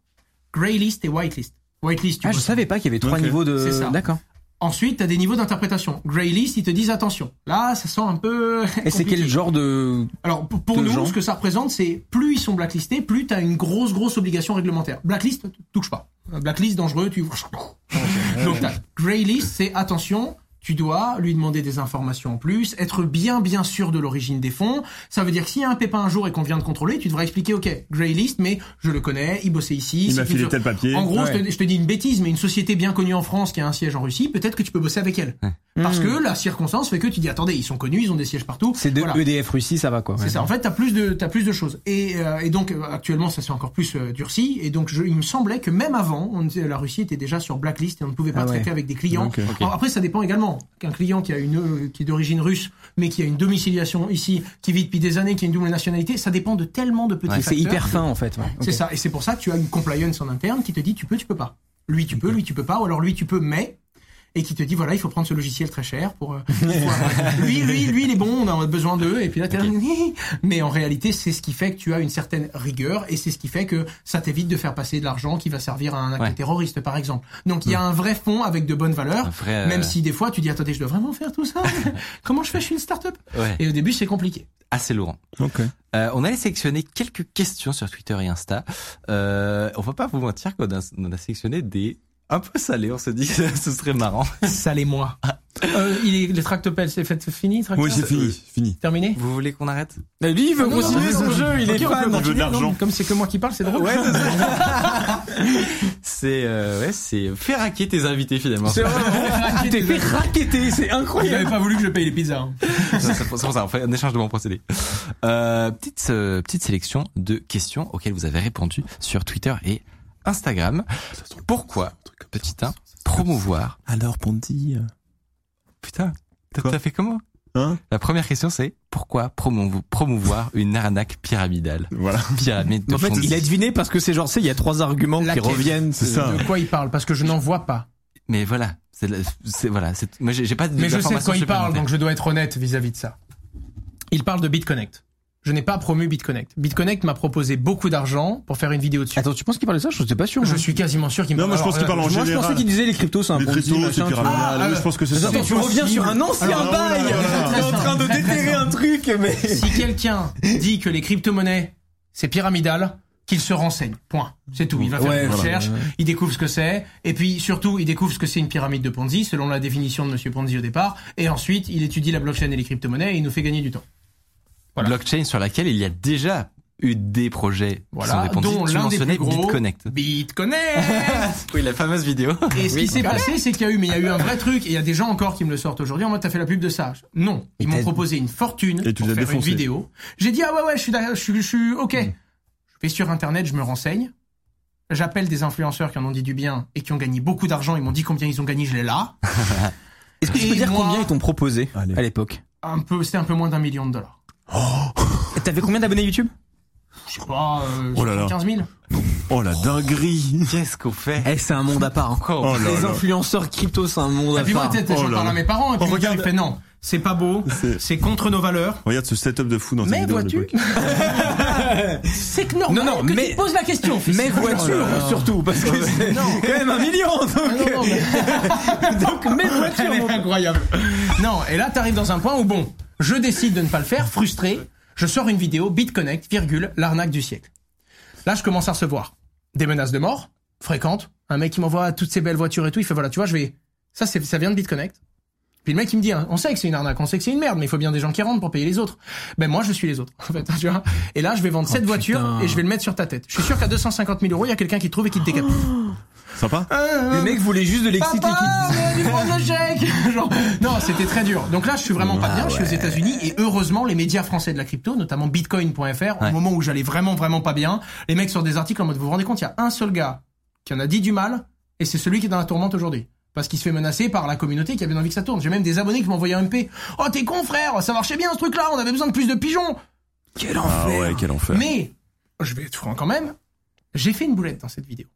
graylist et whitelist. Whitelist, tu Ah, je savais pas qu'il y avait trois niveaux de. C'est ça. D'accord. Ensuite, tu as des niveaux d'interprétation. Graylist, ils te disent attention. Là, ça sent un peu. Et c'est quel genre de Alors, pour, de nous, gens ce que ça représente, c'est plus ils sont blacklistés, plus tu as une grosse, grosse obligation réglementaire. Blacklist, touche pas. Blacklist, dangereux, tu... Donc, Graylist, c'est attention, tu dois lui demander des informations en plus, être bien, bien sûr de l'origine des fonds. Ça veut dire que s'il y a un pépin un jour et qu'on vient de contrôler, tu devras expliquer, OK, Graylist, mais je le connais, il bossait ici. Il m'a filé tel papier. En gros, Ouais. je, te, je te dis une bêtise, mais une société bien connue en France qui a un siège en Russie, peut-être que tu peux bosser avec elle. Parce Hmm. que la circonstance fait que tu dis, attendez, ils sont connus, ils ont des sièges partout. C'est de Voilà. EDF Russie, ça va quoi. C'est ça. En fait, t'as plus de t'as plus de choses. Et, euh, et donc euh, actuellement, ça s'est encore plus euh, durci. Et donc, je, il me semblait que même avant, on, disait- la Russie était déjà sur blacklist et on ne pouvait pas Ah ouais. traiter avec des clients. Ok. Alors, après, ça dépend également. Qu'un client qui a une euh, qui est d'origine russe, mais qui a une domiciliation ici, qui vit depuis des années, qui a une double nationalité, ça dépend de tellement de petits Ouais, C'est hyper fin en fait. ouais. C'est ça. Et c'est pour ça que tu as une compliance en interne qui te dit tu peux, tu peux pas. Lui tu peux, lui tu peux pas, ou alors lui tu peux, mais et qui te dit voilà il faut prendre ce logiciel très cher pour euh, lui lui lui il est bon on a besoin d'eux et puis là t'es là, mais en réalité c'est ce qui fait que tu as une certaine rigueur et c'est ce qui fait que ça t'évite de faire passer de l'argent qui va servir à un acte Ouais. terroriste par exemple donc il y a un vrai fond avec de bonnes valeurs euh, même si des fois tu dis attendez je dois vraiment faire tout ça comment je fais? Je suis une start-up Ouais, et au début c'est compliqué assez lourd. Ok. Euh, on allait sélectionner quelques questions sur Twitter et Insta. Euh, on va pas vous mentir qu'on a, on a sélectionné des un peu salés. On se dit que ce serait marrant. salez-moi euh, il est le tractopelle c'est fait fini tractopelle Oui, c'est fini, fini. terminé Vous voulez qu'on arrête Mais lui, il veut Non, non, continuer non, son jeu, il est fan. Il veut de l'argent. Comme c'est que moi qui parle, c'est drôle. Ouais, c'est ça. C'est euh, ouais, c'est faire hacker tes invités finalement. C'est vrai, tu t'es fait raqueter, c'est Il avait incroyable. pas voulu que je paye les pizzas. hein. Ça, C'est pour c'est pour ça, on fait un échange de bons procédés. Euh, petite euh, petite sélection de questions auxquelles vous avez répondu sur Twitter et Instagram. Pourquoi, petit 1, promouvoir Alors, Ponty. Putain, t'as fait comment Hein La première question c'est pourquoi pourquoi promouvo- promouvoir une arnaque pyramidale? Voilà. Pyramide de En fait, il a deviné parce que c'est genre, c'est il y a trois arguments Laquelle qui reviennent. C'est ça. De quoi il parle? Parce que je n'en vois pas. Mais voilà, c'est voilà, c'est moi j'ai j'ai pas de Mais je sais de quoi il parle, donc je dois être honnête vis-à-vis de ça. Il parle de BitConnect. Je n'ai pas promu BitConnect. BitConnect m'a proposé beaucoup d'argent pour faire une vidéo dessus. Attends, tu penses qu'il parle de ça? Je sais pas sûr. je moi. suis quasiment sûr qu'il me Non, moi je pense qu'il parle en Moi, je général. pensais qu'il disait les cryptos, c'est un Les cryptos, c'est pyramidal. Ah, je pense que c'est ça. Attends, tu reviens sur un ancien Alors, bail. est en train de déterrer un truc, mais. Si quelqu'un dit que les crypto-monnaies, c'est pyramidal, qu'il se renseigne. Point. C'est tout. Il va faire Ouais, une voilà. recherche, il découvre ce que c'est, et puis surtout, il découvre ce que c'est une pyramide de Ponzi, selon la définition de Monsieur Ponzi au départ, et ensuite, il étudie la blockchain et les crypto-monnaies, et il nous fait gagner du temps. Voilà. blockchain sur laquelle il y a déjà eu des projets qui Voilà, sont des Ponzi. dont tu l'un des mentionnais plus gros, BitConnect. BitConnect Oui, la fameuse vidéo. Et ce qui s'est passé, c'est qu'il y a eu, mais il y a eu un vrai truc, et il y a des gens encore qui me le sortent aujourd'hui en mode t'as fait la pub de ça. Non, ils m'ont proposé une fortune Et tu pour faire une vidéo. J'ai dit ah ouais ouais, je suis je suis, je suis ok. Je vais sur internet, je me renseigne. J'appelle des influenceurs qui en ont dit du bien et qui ont gagné beaucoup d'argent. Ils m'ont dit combien ils ont gagné, je l'ai là. Est-ce que tu peux dire moi- combien ils t'ont proposé Allez. à l'époque? Un peu, c'était un peu moins d'un million de dollars. T'avais combien d'abonnés YouTube? Je sais pas, euh, Oh là là. 15 000. Oh la dinguerie. Qu'est-ce qu'on fait? Eh, c'est un monde à part. Encore. Oh là Les là. influenceurs crypto, c'est un monde à puis moi, part. peut-être, Oh j'en parle à mes parents, et puis Oh, regarde. il fait non, c'est pas beau, C'est- c'est contre nos valeurs. Regarde ce setup de fou dans Mais vois-tu. C'est que normal Non, non, que mais- tu poses la question. fils. Mes voitures, surtout, parce que c'est quand même un million. Ah, Donc, non, non, mais- donc mes voitures. Mon- incroyable. Non, et là, t'arrives dans un point où, bon, je décide de ne pas le faire, frustré. Je sors une vidéo, BitConnect, virgule, l'arnaque du siècle. Là, je commence à recevoir des menaces de mort, fréquentes. Un mec qui m'envoie toutes ces belles voitures et tout, il fait, voilà, tu vois, je vais... Ça, c'est, ça vient de BitConnect. Puis le mec, il me dit, hein, on sait que c'est une arnaque, on sait que c'est une merde, mais il faut bien des gens qui rentrent pour payer les autres. Ben moi, je suis les autres, en fait, tu vois. Et là, je vais vendre cette voiture et je vais le mettre sur ta tête. Je suis sûr qu'à 250 000 euros, il y a quelqu'un qui te trouve et qui te décapite. Sympa Le mec voulait juste de l'exciter. Papa, on a dû prendre le chèque Genre, Non, c'était très dur. Donc là, je suis vraiment pas bien. Je suis aux États-Unis et heureusement, les médias français de la crypto, notamment Bitcoin.fr, au moment où j'allais vraiment, vraiment pas bien, les mecs sortent des articles en mode vous vous rendez compte, il y a un seul gars qui en a dit du mal et c'est celui qui est dans la tourmente aujourd'hui. Parce qu'il se fait menacer par la communauté qui avait envie que ça tourne. J'ai même des abonnés qui m'ont envoyé un MP. Oh, t'es con, frère, ça marchait bien ce truc-là, on avait besoin de plus de pigeons. Quel Ah enfer. ouais, quel enfer. Mais, je vais être franc quand même, j'ai fait une boulette dans cette vidéo.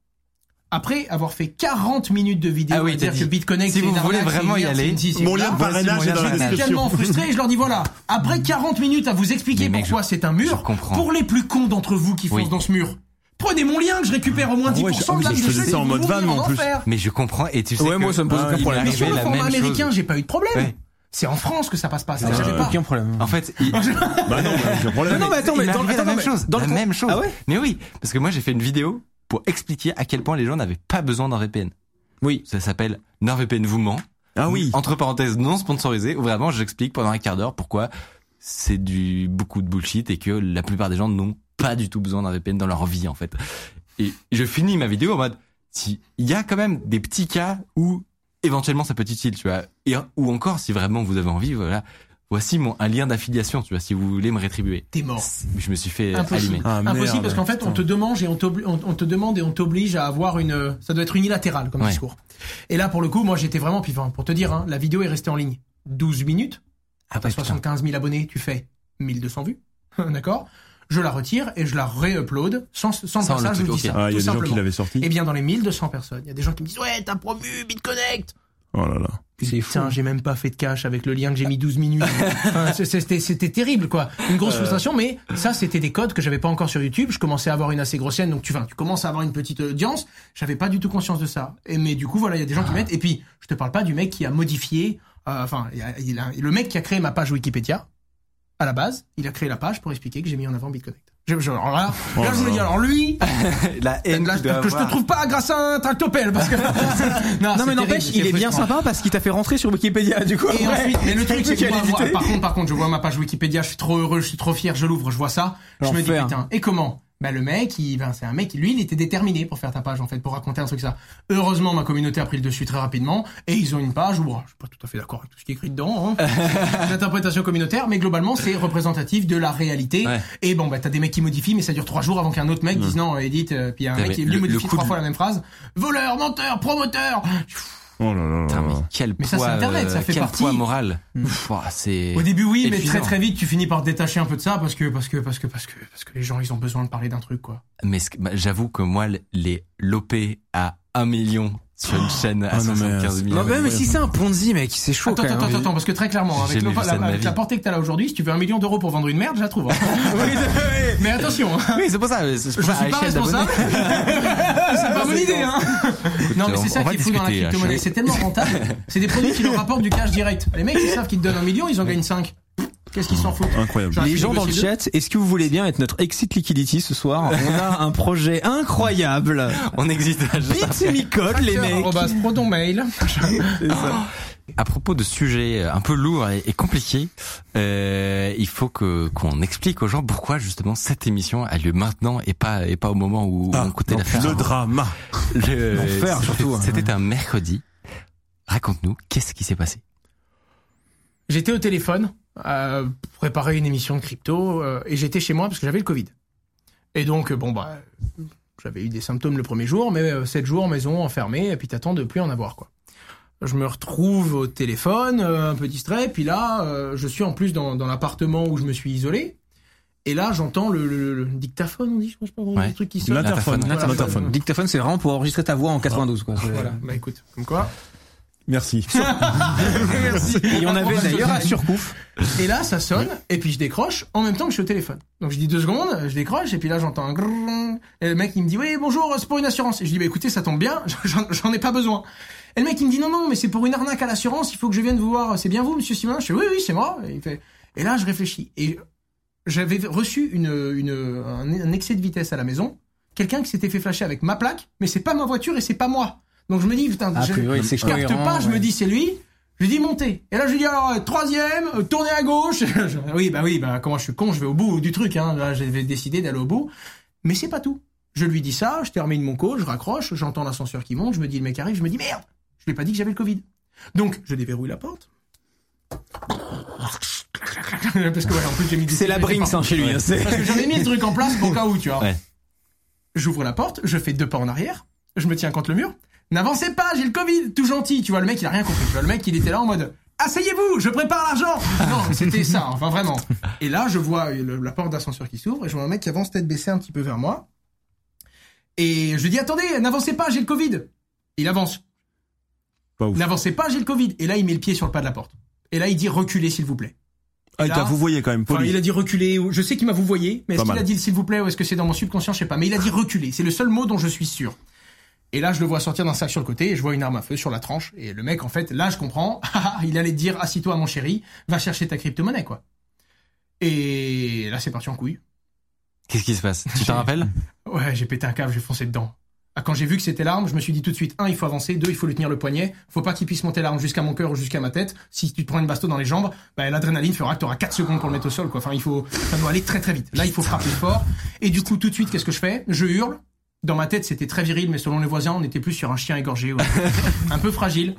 Après avoir fait 40 minutes de vidéo Ah oui, dire dit, que BitConnect, si c'est vous une voulez vraiment y aller, Mon lien de parrainage est dans la Je suis description. tellement frustré, je leur dis voilà, après 40 minutes à vous expliquer Mais pourquoi c'est un mur, je comprends. pour les plus cons d'entre vous qui Oui. foncent dans ce mur, prenez mon lien que je récupère au moins 10% Ah ouais, je- de ah je de faisais ça qui en mode van, en plus. enfer. Mais je comprends et tu sais Ouais, que moi, ça me pose Ah, aucun problème. Mais sur le format américain, j'ai pas eu de problème. Ouais. C'est en France que ça passe pas, ça j'avais pas. Aucun problème. En fait, il, Bah non, bah, j'ai un problème. Non, non, mais attends, mais dans- attends, la même chose. dans la même chose. Ah ouais Mais oui, parce que moi j'ai fait une vidéo pour expliquer à quel point les gens n'avaient pas besoin d'un VPN. Oui. Ça s'appelle NordVPN vous ment. Ah oui. Entre parenthèses non sponsorisé où vraiment j'explique pendant un quart d'heure pourquoi c'est du beaucoup de bullshit et que la plupart des gens n'ont pas du tout besoin d'un VPN dans leur vie en fait. Et je finis ma vidéo en mode si il y a quand même des petits cas où éventuellement ça peut être utile, tu vois. Et ou encore si vraiment vous avez envie, voilà. Voici mon un lien d'affiliation, tu vois, si vous voulez me rétribuer. T'es mort. Je me suis fait Impossible. allumer. Ah, merde. Impossible parce qu'en fait on te demande et on, on, on te demande et on t'oblige à avoir une ça doit être unilatéral comme Ouais. discours. Et là pour le coup moi j'étais vraiment puis enfin, pour te dire hein, la vidéo est restée en ligne 12 minutes. Ah putain. 75 000 abonnés, tu fais 1200 vues. D'accord Je la retire et je la ré-upload sans, sans, Sans passage, je truc, dis ça. ok. Ah, il y a des gens qui l'avaient sorti. Eh bien dans les 1200 personnes, il y a des gens qui me disent ouais t'as promu BitConnect. Oh là là. C'est fou. Putain, j'ai même pas fait de cash avec le lien que j'ai mis 12 minutes. Enfin, c'est- c'était, c'était terrible, quoi. Une grosse frustration, mais ça, c'était des codes que j'avais pas encore sur YouTube. Je commençais à avoir une assez grosse chaîne, donc tu, enfin, tu commences à avoir une petite audience. J'avais pas du tout conscience de ça. Et, mais du coup, voilà, il y a des gens qui mettent. Et puis, je te parle pas du mec qui a modifié, euh, enfin, il y a- il a- le mec qui a créé ma page Wikipédia, à la base, il a créé la page pour expliquer que j'ai mis en avant BitConnect. Je, je- alors là, Oh là, je me dis, alors lui, La haine là, qu'il doit que je te trouve pas grâce à un tractopelle, parce que, Non, mais n'empêche, il est bien sympa parce qu'il t'a fait rentrer sur Wikipédia, du coup. Et ensuite, mais le truc, c'est que moi, par contre, par contre, je vois ma page Wikipédia, je suis trop heureux, je suis trop fier, je l'ouvre, je vois ça, je me dis putain, et comment? Bah le mec, il, ben, c'est un mec, lui, il était déterminé pour faire ta page en fait, pour raconter un truc ça. Heureusement, ma communauté a pris le dessus très rapidement, et ils ont une page où, oh, je suis pas tout à fait d'accord avec tout ce qui est écrit dedans, hein. l'interprétation communautaire, mais globalement, c'est représentatif de la réalité. Ouais. Et bon, bah t'as des mecs qui modifient, mais ça dure trois jours avant qu'un autre mec dise non, Edith, euh, puis y a un mec qui lui le- modifie trois fois la même phrase. Voleur, menteur, promoteur. Oh là là Putain, mais quel Mais ça, Internet, ça euh, fait quel partie. poids moral. Mm. Ouah, c'est. Au début, oui, mais très très vite, tu finis par te détacher un peu de ça parce que parce que parce que parce que parce que les gens, ils ont besoin de parler d'un truc, quoi. Mais bah, j'avoue que moi, les l'OP à 1 million sur une chaîne à non, mais 75 c'est- 000 Non, mais si c'est un Ponzi, mec, c'est chaud Attends, quand même. attends, attends, attends, parce que très clairement, avec, le- la, avec portée que t'as là aujourd'hui, si tu veux un million d'euros pour vendre une merde, je la trouve. hein. mais attention, hein. Oui, c'est pour ça. c'est je ça, suis pas responsable. c'est pas mon idée, hein. Non, mais c'est ça qui est fou dans la crypto-monnaie. C'est tellement rentable. C'est des produits qui leur rapportent du cash direct. Les mecs, ils savent qu'ils te donnent un million, ils en gagnent 5. Qu'est-ce qu'ils s'en foutent Incroyable. Les gens dans le chat, est-ce que vous voulez bien être notre exit liquidity ce soir On a un projet incroyable. On existe déjà. Bitmicode, les mecs. arrobas protonmail. À propos de sujets un peu lourds et, compliqués, euh, il faut que qu'on explique aux gens pourquoi justement cette émission a lieu maintenant et pas et pas au moment où Ah, on coûtait l'affaire. le drama. Le- L'enfer, c'était- surtout, hein. C'était un mercredi. Raconte-nous, qu'est-ce qui s'est passé? J'étais au téléphone, euh, pour préparer une émission de crypto, euh, et j'étais chez moi parce que j'avais le Covid. Et donc, euh, bon, bah, j'avais eu des symptômes le premier jour, mais euh, sept jours, maison, enfermé, et puis t'attends de plus en avoir, quoi. Je me retrouve au téléphone, euh, un peu distrait, puis là, euh, je suis en plus dans, dans l'appartement où je me suis isolé, et là, j'entends le, le- le dictaphone, on dit, je sais pas comment on dit, Ouais. le truc qui sonne. L'interphone. Voilà, L'interphone. Dictaphone, c'est vraiment pour enregistrer ta voix en 92, quoi. Voilà, bah écoute, comme quoi. Merci. Et on avait d'ailleurs à Surcouf. Et là, ça sonne, et puis je décroche en même temps que je suis au téléphone. Donc je dis deux secondes, je décroche, et puis là j'entends un grrrr, et le mec il me dit oui bonjour, c'est pour une assurance. Et je dis bah écoutez, ça tombe bien, j'en j'en ai pas besoin. Et le mec il me dit non non, mais c'est pour une arnaque à l'assurance, il faut que je vienne vous voir. C'est bien vous, monsieur Simon Je fais oui oui c'est moi. Et il fait et là je réfléchis et j'avais reçu une, une un, un excès de vitesse à la maison, quelqu'un qui s'était fait flasher avec ma plaque, mais c'est pas ma voiture et c'est pas moi. Donc je me dis putain, A je- c'est je capte cohérent, pas, je me dis c'est lui. Je lui dis montez. Et là je lui dis alors euh, troisième, euh, tournez à gauche. Je- oui bah oui bah comment je suis con, je vais au bout du truc. Hein. Là j'avais décidé d'aller au bout, mais c'est pas tout. Je lui dis ça, je termine mon call, je raccroche, j'entends l'ascenseur qui monte, je me dis le mec arrive, je me dis merde, je lui ai pas dit que j'avais le Covid. Donc je déverrouille la porte. Parce que voilà, en plus j'ai mis des C'est la Brinks hein, chez lui. hein, Parce que j'avais mis le truc en place pour cas où, tu vois. Ouais. J'ouvre la porte, je fais deux pas en arrière, je me tiens contre le mur. N'avancez pas, j'ai le Covid, tout gentil. Tu vois, le mec, il a rien compris. Tu vois, le mec, il était là en mode, asseyez-vous, je prépare l'argent. Non, c'était ça, enfin vraiment. Et là, je vois le- la porte d'ascenseur qui s'ouvre et je vois un mec qui avance tête baissée un petit peu vers moi. Et je lui dis, attendez, n'avancez pas, j'ai le Covid. Il avance. Pas ouf. N'avancez pas, j'ai le Covid. Et là, il met le pied sur le pas de la porte. Et là, il dit, reculez, s'il vous plaît. Ah, il t'a vous voyez quand même, Enfin, il a dit reculer. Je sais qu'il m'a vous voyez, mais est-ce qu'il a dit s'il vous plaît ou est-ce que c'est dans mon subconscient, je sais pas. Mais il a dit reculer. C'est le seul mot dont je suis sûr. Et là, je le vois sortir d'un sac sur le côté et je vois une arme à feu sur la tranche. Et le mec, en fait, là, je comprends. Ah, il allait te dire assis-toi, mon chéri, va chercher ta crypto-monnaie, quoi. Et là, c'est parti en couille. Qu'est-ce qui se passe? Tu t'en rappelles? Ouais, j'ai pété un câble, j'ai foncé dedans. Ah, Quand j'ai vu que c'était l'arme, je me suis dit tout de suite, un, il faut avancer, deux, il faut lui tenir le poignet, faut pas qu'il puisse monter l'arme jusqu'à mon cœur ou jusqu'à ma tête. Si tu te prends une basto dans les jambes, bah, l'adrénaline fera que tu auras 4 secondes pour le mettre au sol, quoi. Enfin, il faut, ça doit aller très très vite. Là, il faut frapper fort. Et du coup, tout de suite, qu'est-ce que je fais? Je hurle. Dans ma tête, c'était très viril, mais selon les voisins, on était plus sur un chien égorgé, ouais. un peu fragile.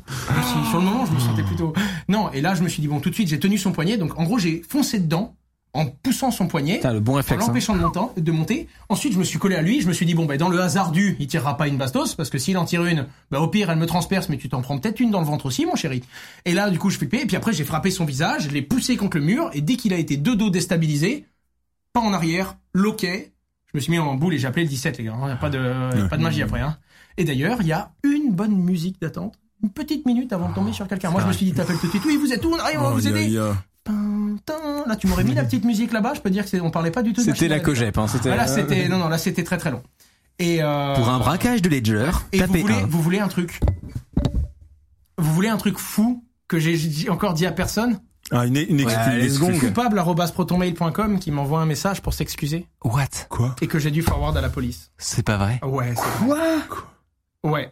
Sur le moment, je me sentais plutôt. Non, et là, je me suis dit bon, tout de suite, j'ai tenu son poignet, donc en gros, j'ai foncé dedans en poussant son poignet le bon en réflexe. hein. l'empêchant de, monter, de monter. Ensuite, je me suis collé à lui. Je me suis dit, bon, ben, dans le hasard du, il tirera pas une bastos, parce que s'il en tire une, bah, au pire, elle me transperce, mais tu t'en prends peut-être une dans le ventre aussi, mon chéri. Et là, du coup, je flippais. Et puis après, j'ai frappé son visage, je l'ai poussé contre le mur, et dès qu'il a été de dos déstabilisé, pas en arrière, loquet, je me suis mis en boule et j'ai appelé le 17, les gars. Il n'y a pas de, pas magie après, hein. Et d'ailleurs, il y a une bonne musique d'attente. Une petite minute avant de tomber sur quelqu'un. Moi, je me suis dit, t'appelles tout de suite. Oui, vous êtes où? On arrive, on va vous aider. Là, tu m'aurais mis la petite musique là-bas. Je peux dire que on parlait pas du tout de C'était la cogep. Hein, c'était, Ah, là, euh, c'était non non là c'était très très long. Et euh, Pour un braquage de Ledger, et vous tapez voulez un. vous voulez un truc Vous voulez un truc fou que j'ai encore dit à personne? Ah, une, une excuse. Ouais, une excuse. Coupable protonmail.com qui m'envoie un message pour s'excuser What Quoi et que j'ai dû forward à la police. C'est pas vrai. Ah Ouais. Quoi Ouais.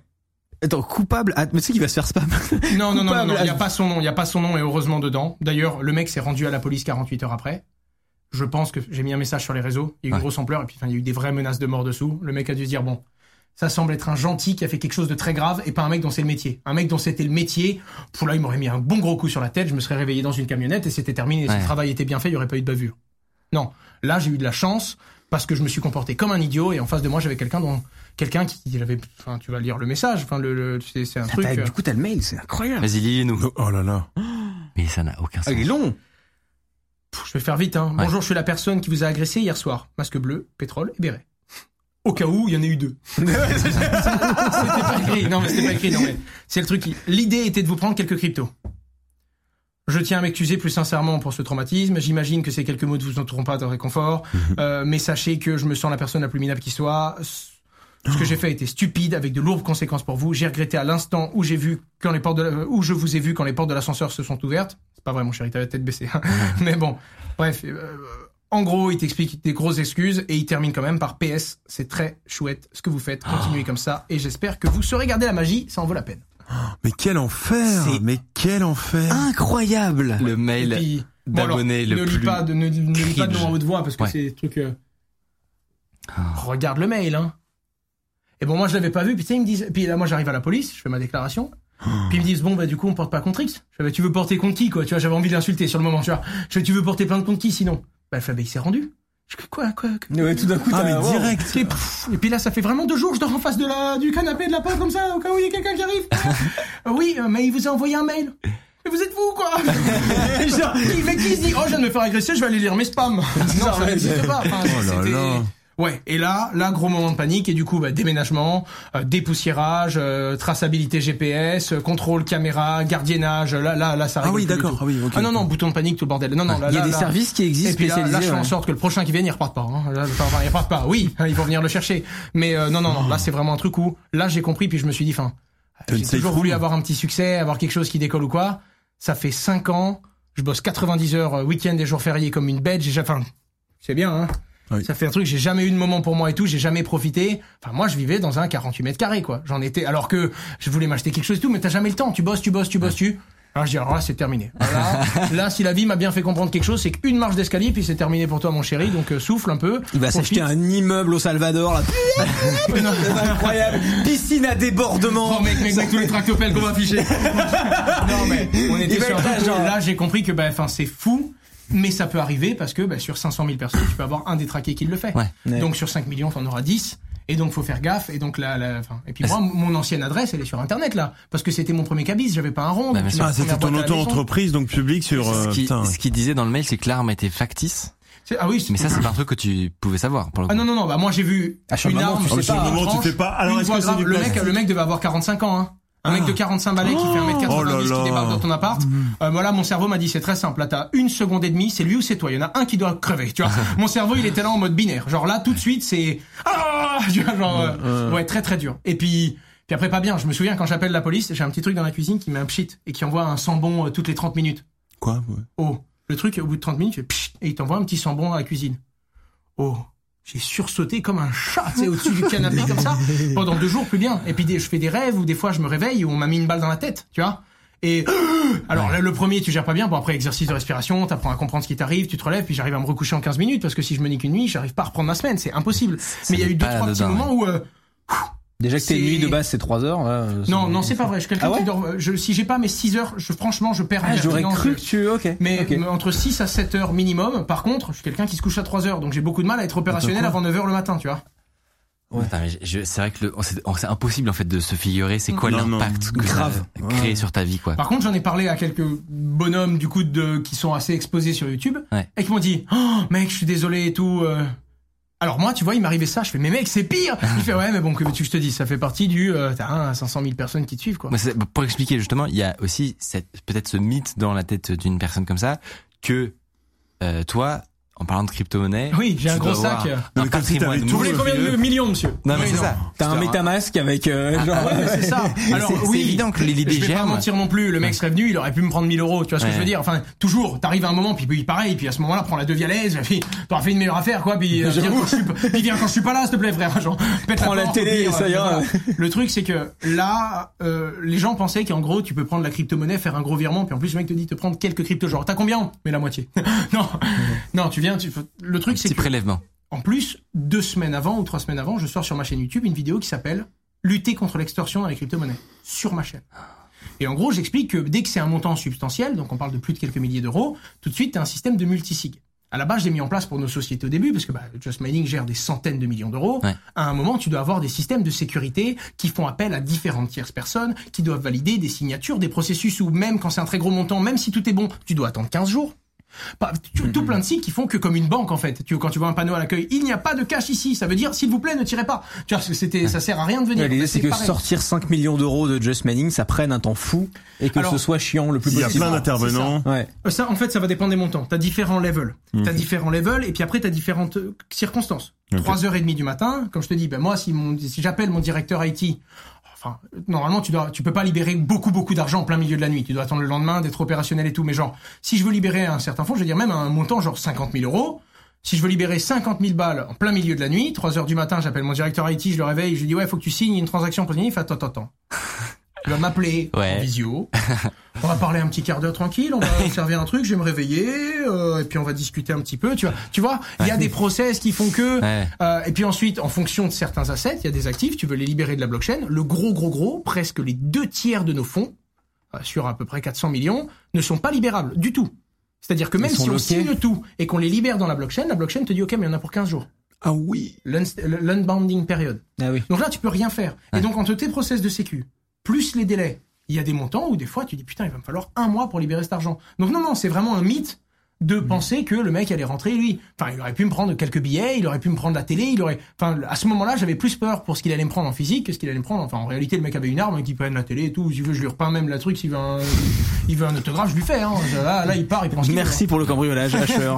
Attends, coupable. Ah, mais tu sais qu'il va se faire spam. Non non non non, non, il y a à- pas son nom, il y a pas son nom et heureusement dedans. D'ailleurs, le mec s'est rendu à la police 48 heures après. Je pense que j'ai mis un message sur les réseaux, il y a eu une Ouais. grosse ampleur et puis enfin, il y a eu des vraies menaces de mort dessous. Le mec a dû se dire bon, ça semble être un gentil qui a fait quelque chose de très grave et pas un mec dont c'est le métier. Un mec dont c'était le métier, pour là il m'aurait mis un bon gros coup sur la tête, je me serais réveillé dans une camionnette et c'était terminé. Si Ouais. le travail était bien fait, il y aurait pas eu de bavure. Non, là j'ai eu de la chance parce que je me suis comporté comme un idiot et en face de moi j'avais quelqu'un dont quelqu'un qui il avait enfin tu vas lire le message enfin le, le- c'est c'est un Ah, truc euh, Du coup, t'as le mail, c'est incroyable. Vas-y, lis-nous. Oh là là. Mais ça n'a aucun Ah, sens. il est long. pff, je vais faire vite hein. Ouais. bonjour je suis la personne qui vous a agressé hier soir masque bleu pétrole et béret au cas où il y en a eu deux c'était pas écrit non mais c'était pas écrit non mais c'est le truc qui l'idée était de vous prendre quelques cryptos je tiens à m'excuser plus sincèrement pour ce traumatisme. J'imagine que ces quelques mots ne vous entoureront pas de réconfort. Euh, mais sachez que je me sens la personne la plus minable qui soit. Ce que j'ai fait était stupide, avec de lourdes conséquences pour vous. J'ai regretté à l'instant où j'ai vu quand les portes de la- où je vous ai vu quand les portes de l'ascenseur se sont ouvertes. C'est pas vrai, mon chéri, t'avais la tête baissée. hein. mais bon, bref. euh, en gros, il t'explique des grosses excuses et il termine quand même par PS. C'est très chouette ce que vous faites. Continuez comme ça et j'espère que vous saurez garder la magie. Ça en vaut la peine. Mais quel enfer Mais quel enfer Incroyable. Le mail puis, bon, alors, d'abonnés le ne lis plus. pas de ne, ne lis pas de nom à haute voix parce que Ouais. c'est des trucs. euh, Ah. Regarde le mail, hein. Et bon, moi je l'avais pas vu. Puis tu sais, ils me disent. Puis là, moi j'arrive à la police, je fais ma déclaration. Ah. Puis ils me disent bon bah du coup on porte pas contre X. Je fais bah, tu veux porter contre qui quoi? Tu vois, j'avais envie de l'insulter sur le moment. Tu vois, je fais tu veux porter plainte contre qui sinon? Bah, bah il s'est rendu. Je fais quoi quoi, quoi? Ouais, tout d'un coup, Ah mais wow. direct et, pff, et puis là, ça fait vraiment deux jours, je dors en face de la, du canapé de la porte comme ça, au cas où il y a quelqu'un qui arrive. Oui, euh, mais il vous a envoyé un mail. Mais vous êtes vous, quoi? Genre, il fait qui se dit, oh, je viens de me faire agresser, je vais aller lire mes spams. non, ça n'existe pas. Enfin, Oh là là. Ouais, et là, là, gros moment de panique, et du coup, bah, déménagement, euh, dépoussiérage, euh, traçabilité GPS, euh, contrôle caméra, gardiennage, là, là, là, ça Ah oui d'accord, ah oui, ok. Ah non, non, bouton de panique, tout le bordel. Non, non, là, Il y a là, des là- services qui et existent puis là, là, je fais en ouais. sorte que le prochain qui vienne, il reparte pas. Hein. Là, enfin, il reparte pas. Oui, hein, ils vont venir le chercher. Mais euh, non, non, non. Là, c'est vraiment un truc où là, j'ai compris, puis je me suis dit, une j'ai toujours voulu avoir un petit succès, avoir quelque chose qui décolle ou quoi. Ça fait cinq ans. Je bosse 90 heures euh, week-end et jours fériés comme une bête. J'ai enfin, c'est bien. Hein. Oui. Ça fait un truc. J'ai jamais eu de moment pour moi et tout. J'ai jamais profité. Enfin, moi, je vivais dans un 48 mètres carrés, quoi. J'en étais. Alors que je voulais m'acheter quelque chose et tout, mais t'as jamais le temps. Tu bosses, tu bosses, tu bosses, tu. Alors je dis alors là c'est terminé. Là, là si la vie m'a bien fait comprendre quelque chose, c'est qu'une marche d'escalier puis c'est terminé pour toi mon chéri. Donc euh, souffle un peu. Il va s'acheter un immeuble au Salvador, là. C'est incroyable. Piscine à débordement. Oh mec, mec, mec, tous les tractopelles qu'on va afficher. non mais on était sur un truc là j'ai compris que bah enfin c'est fou. Mais ça peut arriver parce que bah, sur 500 000 personnes, tu peux avoir un détraqué qui le fait. Ouais. Ouais. Donc sur 5 millions, t'en auras 10. Et donc faut faire gaffe. Et donc là, là enfin, et puis moi, mon ancienne adresse, elle est sur Internet là, parce que c'était mon premier cabis. J'avais pas un rond. Bah, tu Ah, la c'était ton la auto-entreprise, donc public sur... euh, ce qui, putain. ce qui disait dans le mail, c'est que l'arme était factice. C'est- Ah oui. c'est- Mais ça, c'est pas un truc que tu pouvais savoir. Pour le Ah non non non. Bah moi j'ai vu Ah, sur le une moment, arme. tu sais pas. tu fais pas. Alors, une que c'est grave. du le mec, le mec devait avoir 45 ans. Hein. Un mec de 45 balais qui fait 1m90 Oh là qui débarque dans ton appart. Euh, voilà, mon cerveau m'a dit c'est très simple. Là, t'as une seconde et demie, c'est lui ou c'est toi? Il y en a un qui doit crever. Tu vois, mon cerveau il était là en mode binaire. Genre là, tout de suite, c'est ah, tu vois, genre euh, ouais, très très dur. Et puis. Puis après pas bien, je me souviens quand j'appelle la police, j'ai un petit truc dans la cuisine qui met un pchit et qui envoie un sambon euh, toutes les 30 minutes. Quoi? Ouais. Oh, le truc au bout de 30 minutes, il fait pchit, et il t'envoie un petit sambon dans la cuisine. Oh, j'ai sursauté comme un chat, tu sais, au-dessus du canapé comme ça, pendant deux jours, plus bien. Et puis des- je fais des rêves où des fois je me réveille où on m'a mis une balle dans la tête, tu vois. Et alors le premier, tu gères pas bien. Bon après exercice de respiration, t'apprends à comprendre ce qui t'arrive, tu te relèves, puis j'arrive à me recoucher en 15 minutes parce que si je me nique une nuit, j'arrive pas à reprendre ma semaine, c'est impossible. Mais il y a eu deux trois petits moments où euh, Déjà que tes C'est- nuits de base, c'est 3 heures. là, euh, non non c'est pas vrai. Je suis quelqu'un Ah ouais qui dort. Je, si j'ai pas mes 6 heures, je, franchement je perds. Ah, j'aurais cru que tu. Ok. Mais ok. mais entre 6 à 7 heures minimum. Par contre, je suis quelqu'un qui se couche à 3 heures, donc j'ai beaucoup de mal à être opérationnel avant 9 heures le matin, tu vois. Attends, mais je- je- c'est vrai que le- c'est c'est impossible en fait de se figurer c'est quoi l'impact que Grave. créé sur ta vie quoi. Par contre, j'en ai parlé à quelques bonhommes du coup de qui sont assez exposés sur YouTube Ouais. et qui m'ont dit "Oh mec, je suis désolé et tout." euh. Alors moi, tu vois, il m'arrivait ça, je fais "Mais mec, c'est pire." Il fait "Ouais, mais bon, que veux-tu que je te dise, ça fait partie du euh, t'as un 500 000 personnes qui te suivent quoi." Pour expliquer justement, il y a aussi peut-être ce mythe dans la tête d'une personne comme ça que euh, toi, en parlant de crypto-monnaie, Oui, j'ai un gros sac. un Non, mais comme si Vous voulez combien de millions, monsieur Non mais Oui, c'est ça. T'as un MetaMask avec euh, genre. Ouais, mais c'est ça. Alors c'est- c'est oui, évident que l'idée je vais pas mentir non plus. Le mec serait venu, il aurait pu me prendre 1000 euros. Tu vois ce que Ouais. je veux dire Enfin, toujours. T'arrives à un moment, puis, puis pareil, puis à ce moment-là, prends la devia l'aise, puis t'auras fait une meilleure affaire, quoi. Puis euh, viens quand je suis, pas- puis viens quand je suis pas là, s'il te plaît, frère. Genre, pète Prends la porte, télé, pire, ça ira. Le truc, c'est que là, euh, les gens pensaient qu'en gros, tu peux prendre la crypto-monnaie, faire un gros virement, puis en plus, le mec te dit de prendre quelques cryptos. Genre, t'as combien? Mais la moitié. non, non, tu Le truc, c'est Petit que prélèvement. en plus, deux semaines avant ou trois semaines avant, je sors sur ma chaîne YouTube une vidéo qui s'appelle Lutter contre l'extorsion dans les crypto-monnaies sur ma chaîne. Et en gros, j'explique que dès que c'est un montant substantiel, donc on parle de plus de quelques milliers d'euros, tout de suite, tu as un système de multisig. À la base, j'ai mis en place pour nos sociétés au début, parce que bah, Just Mining gère des centaines de millions d'euros. Ouais. À un moment, tu dois avoir des systèmes de sécurité qui font appel à différentes tierces personnes, qui doivent valider des signatures, des processus où même quand c'est un très gros montant, même si tout est bon, tu dois attendre 15 jours. Pas- tout, tout plein de sites qui font que comme une banque en fait. Tu, quand tu vois un panneau à l'accueil, il n'y a pas de cash ici. Ça veut dire s'il vous plaît ne tirez pas. Tu vois, c'était, ça sert à rien de venir. Ouais, L'idée c'est que pareil. sortir 5 millions d'euros de Just Manning, ça prenne un temps fou et que Alors, ce soit chiant le plus Il y a possible. plein d'intervenants. Ouais. Euh, Ça, en fait, ça va dépendre des montants. T'as différents levels. Mhm. T'as différents levels, et puis après, t'as différentes euh, circonstances. Ok. Trois heures et demie du matin, comme je te dis, ben moi, si mon, si j'appelle mon directeur IT, normalement, tu dois, tu peux pas libérer beaucoup, beaucoup d'argent en plein milieu de la nuit. Tu dois attendre le lendemain d'être opérationnel et tout. Mais genre, si je veux libérer un certain fonds, je veux dire même un montant genre 50 000 euros. Si je veux libérer 50 000 balles en plein milieu de la nuit, 3 heures du matin, j'appelle mon directeur IT, je le réveille, je lui dis ouais, faut que tu signes une transaction fait attends, attends, attends. Il va m'appeler Ouais. en visio. On va parler un petit quart d'heure tranquille, on va observer un truc, je vais me réveiller, euh, et puis on va discuter un petit peu. Tu vois, tu vois, il y a des process qui font que. Ouais. euh, et puis ensuite, en fonction de certains assets, il y a des actifs, tu veux les libérer de la blockchain. Le gros, gros, gros, presque les deux tiers de nos fonds, euh, sur à peu près 400 millions, ne sont pas libérables du tout. C'est-à-dire que même si on signe tout et qu'on les libère dans la blockchain, la blockchain te dit ok, mais il y en a pour 15 jours. Ah oui. L'unbounding period. Ah oui. Donc là, tu peux rien faire. Et donc, entre tes process de sécu, plus les délais, il y a des montants où des fois, tu dis, putain, il va me falloir un mois pour libérer cet argent. Donc non, non, c'est vraiment un mythe de penser que le mec allait rentrer, lui. Enfin, il aurait pu me prendre quelques billets, il aurait pu me prendre la télé, il aurait... Enfin, à ce moment-là, j'avais plus peur pour ce qu'il allait me prendre en physique que ce qu'il allait me prendre... Enfin, en réalité, le mec avait une arme, qui prenne la télé et tout. S'il veut, je lui repeins même la truc. S'il veut un, il veut un autographe, je lui fais. Hein. Là, là, il part, il prend ce veut. Merci pour le cambriolage, Asher.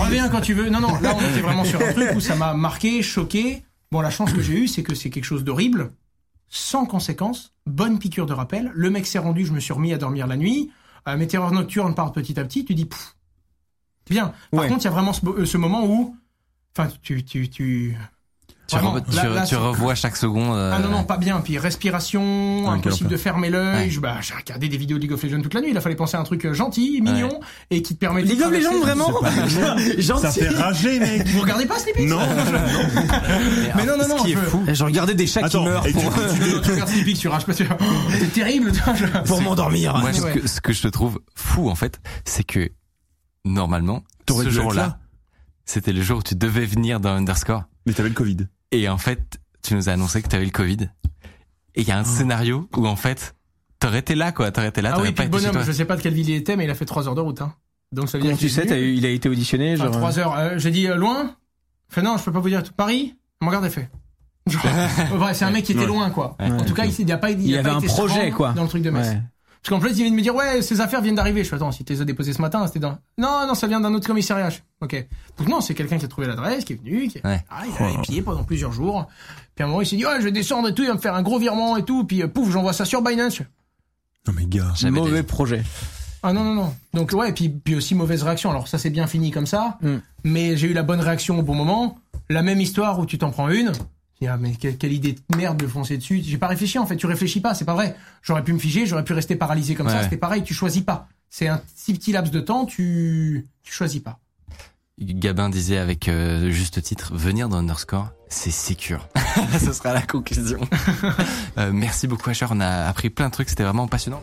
Reviens quand tu veux. Non, non, là, on était vraiment sur un truc où ça m'a marqué, choqué. Bon, la chance que j'ai eue, c'est que c'est quelque chose d'horrible, sans conséquence, bonne piqûre de rappel. Le mec s'est rendu, je me suis remis à dormir la nuit. Euh, mes terreurs nocturnes partent petit à petit. Tu dis, pff, bien. Par Ouais. contre, il y a vraiment ce, euh, ce moment où, enfin, tu, tu, tu. Tu, là- revois chaque seconde. euh, Ah non, non, pas bien. Puis respiration, Ah, impossible de fermer l'œil. Ouais. Je- Bah, j'ai regardé des vidéos de League of Legends toute la nuit. Il a fallu penser à un truc euh, gentil, mignon, et qui te permet de League of Legends, vraiment Ça Gentil. fait rager, mec. Vous regardez pas Sleepy Non. Mais non, non, non. Ce qui est fou. Je regardais des chats qui Attends, meurent et tu- pour, tu regardes Sleepy, tu rages pas. tu- C'est terrible. pour m'endormir. Moi, ce Ouais. que, ce que je te trouve fou, en fait, c'est que, normalement, ce jour-là, là. c'était le jour où tu devais venir dans Underscore. Mais t'avais le Covid. Et en fait, tu nous as annoncé que tu avais le Covid. Et il y a un scénario où, en fait, t'aurais été là, quoi. T'aurais été là, Ah oui, pas puis le bonhomme, je sais pas de quelle ville il était, mais il a fait 3 heures de route. Hein. Donc ça veut Comment dire tu sais, t'as eu- il a été auditionné genre... 3 heures. euh, J'ai dit euh, loin. Fait non, je peux pas vous dire. Paris. Mon garde est fait. Genre, euh, c'est un mec qui était Ouais. loin, quoi. Ouais. En tout cas, il, il y a pas, il, Il a avait pas un été projet, quoi. Dans le truc de Metz. Ouais. Parce qu'en plus, il vient de me dire, ouais, ces affaires viennent d'arriver. Je fais, attends, si tu les as déposées ce matin, c'était dans... Non, non, ça vient d'un autre commissariat. Je fais, Ok. Donc non, c'est quelqu'un qui a trouvé l'adresse, qui est venu, qui Ouais. ah, il a épié pendant plusieurs jours. Puis à un moment, il s'est dit, ouais, je vais descendre et tout, il va me faire un gros virement et tout. Puis euh, pouf, j'envoie ça sur Binance. Non mais gars. J'avais Mauvais des- projet. Ah non, non, non. Donc ouais, et puis, puis aussi mauvaise réaction. Alors ça, c'est bien fini comme ça. Mm. Mais j'ai eu la bonne réaction au bon moment. La même histoire où tu t'en prends une. Ah, mais quelle, idée de merde de foncer dessus. J'ai pas réfléchi en fait. Tu réfléchis pas, c'est pas vrai. J'aurais pu me figer, j'aurais pu rester paralysé comme ça. C'était pareil. Tu choisis pas. C'est un si petit laps de temps. Tu tu choisis pas. Gabin disait avec euh, juste titre, venir dans Underscore, c'est sécure. Ce sera la conclusion. Euh, merci beaucoup Asher, on a appris plein de trucs, c'était vraiment passionnant.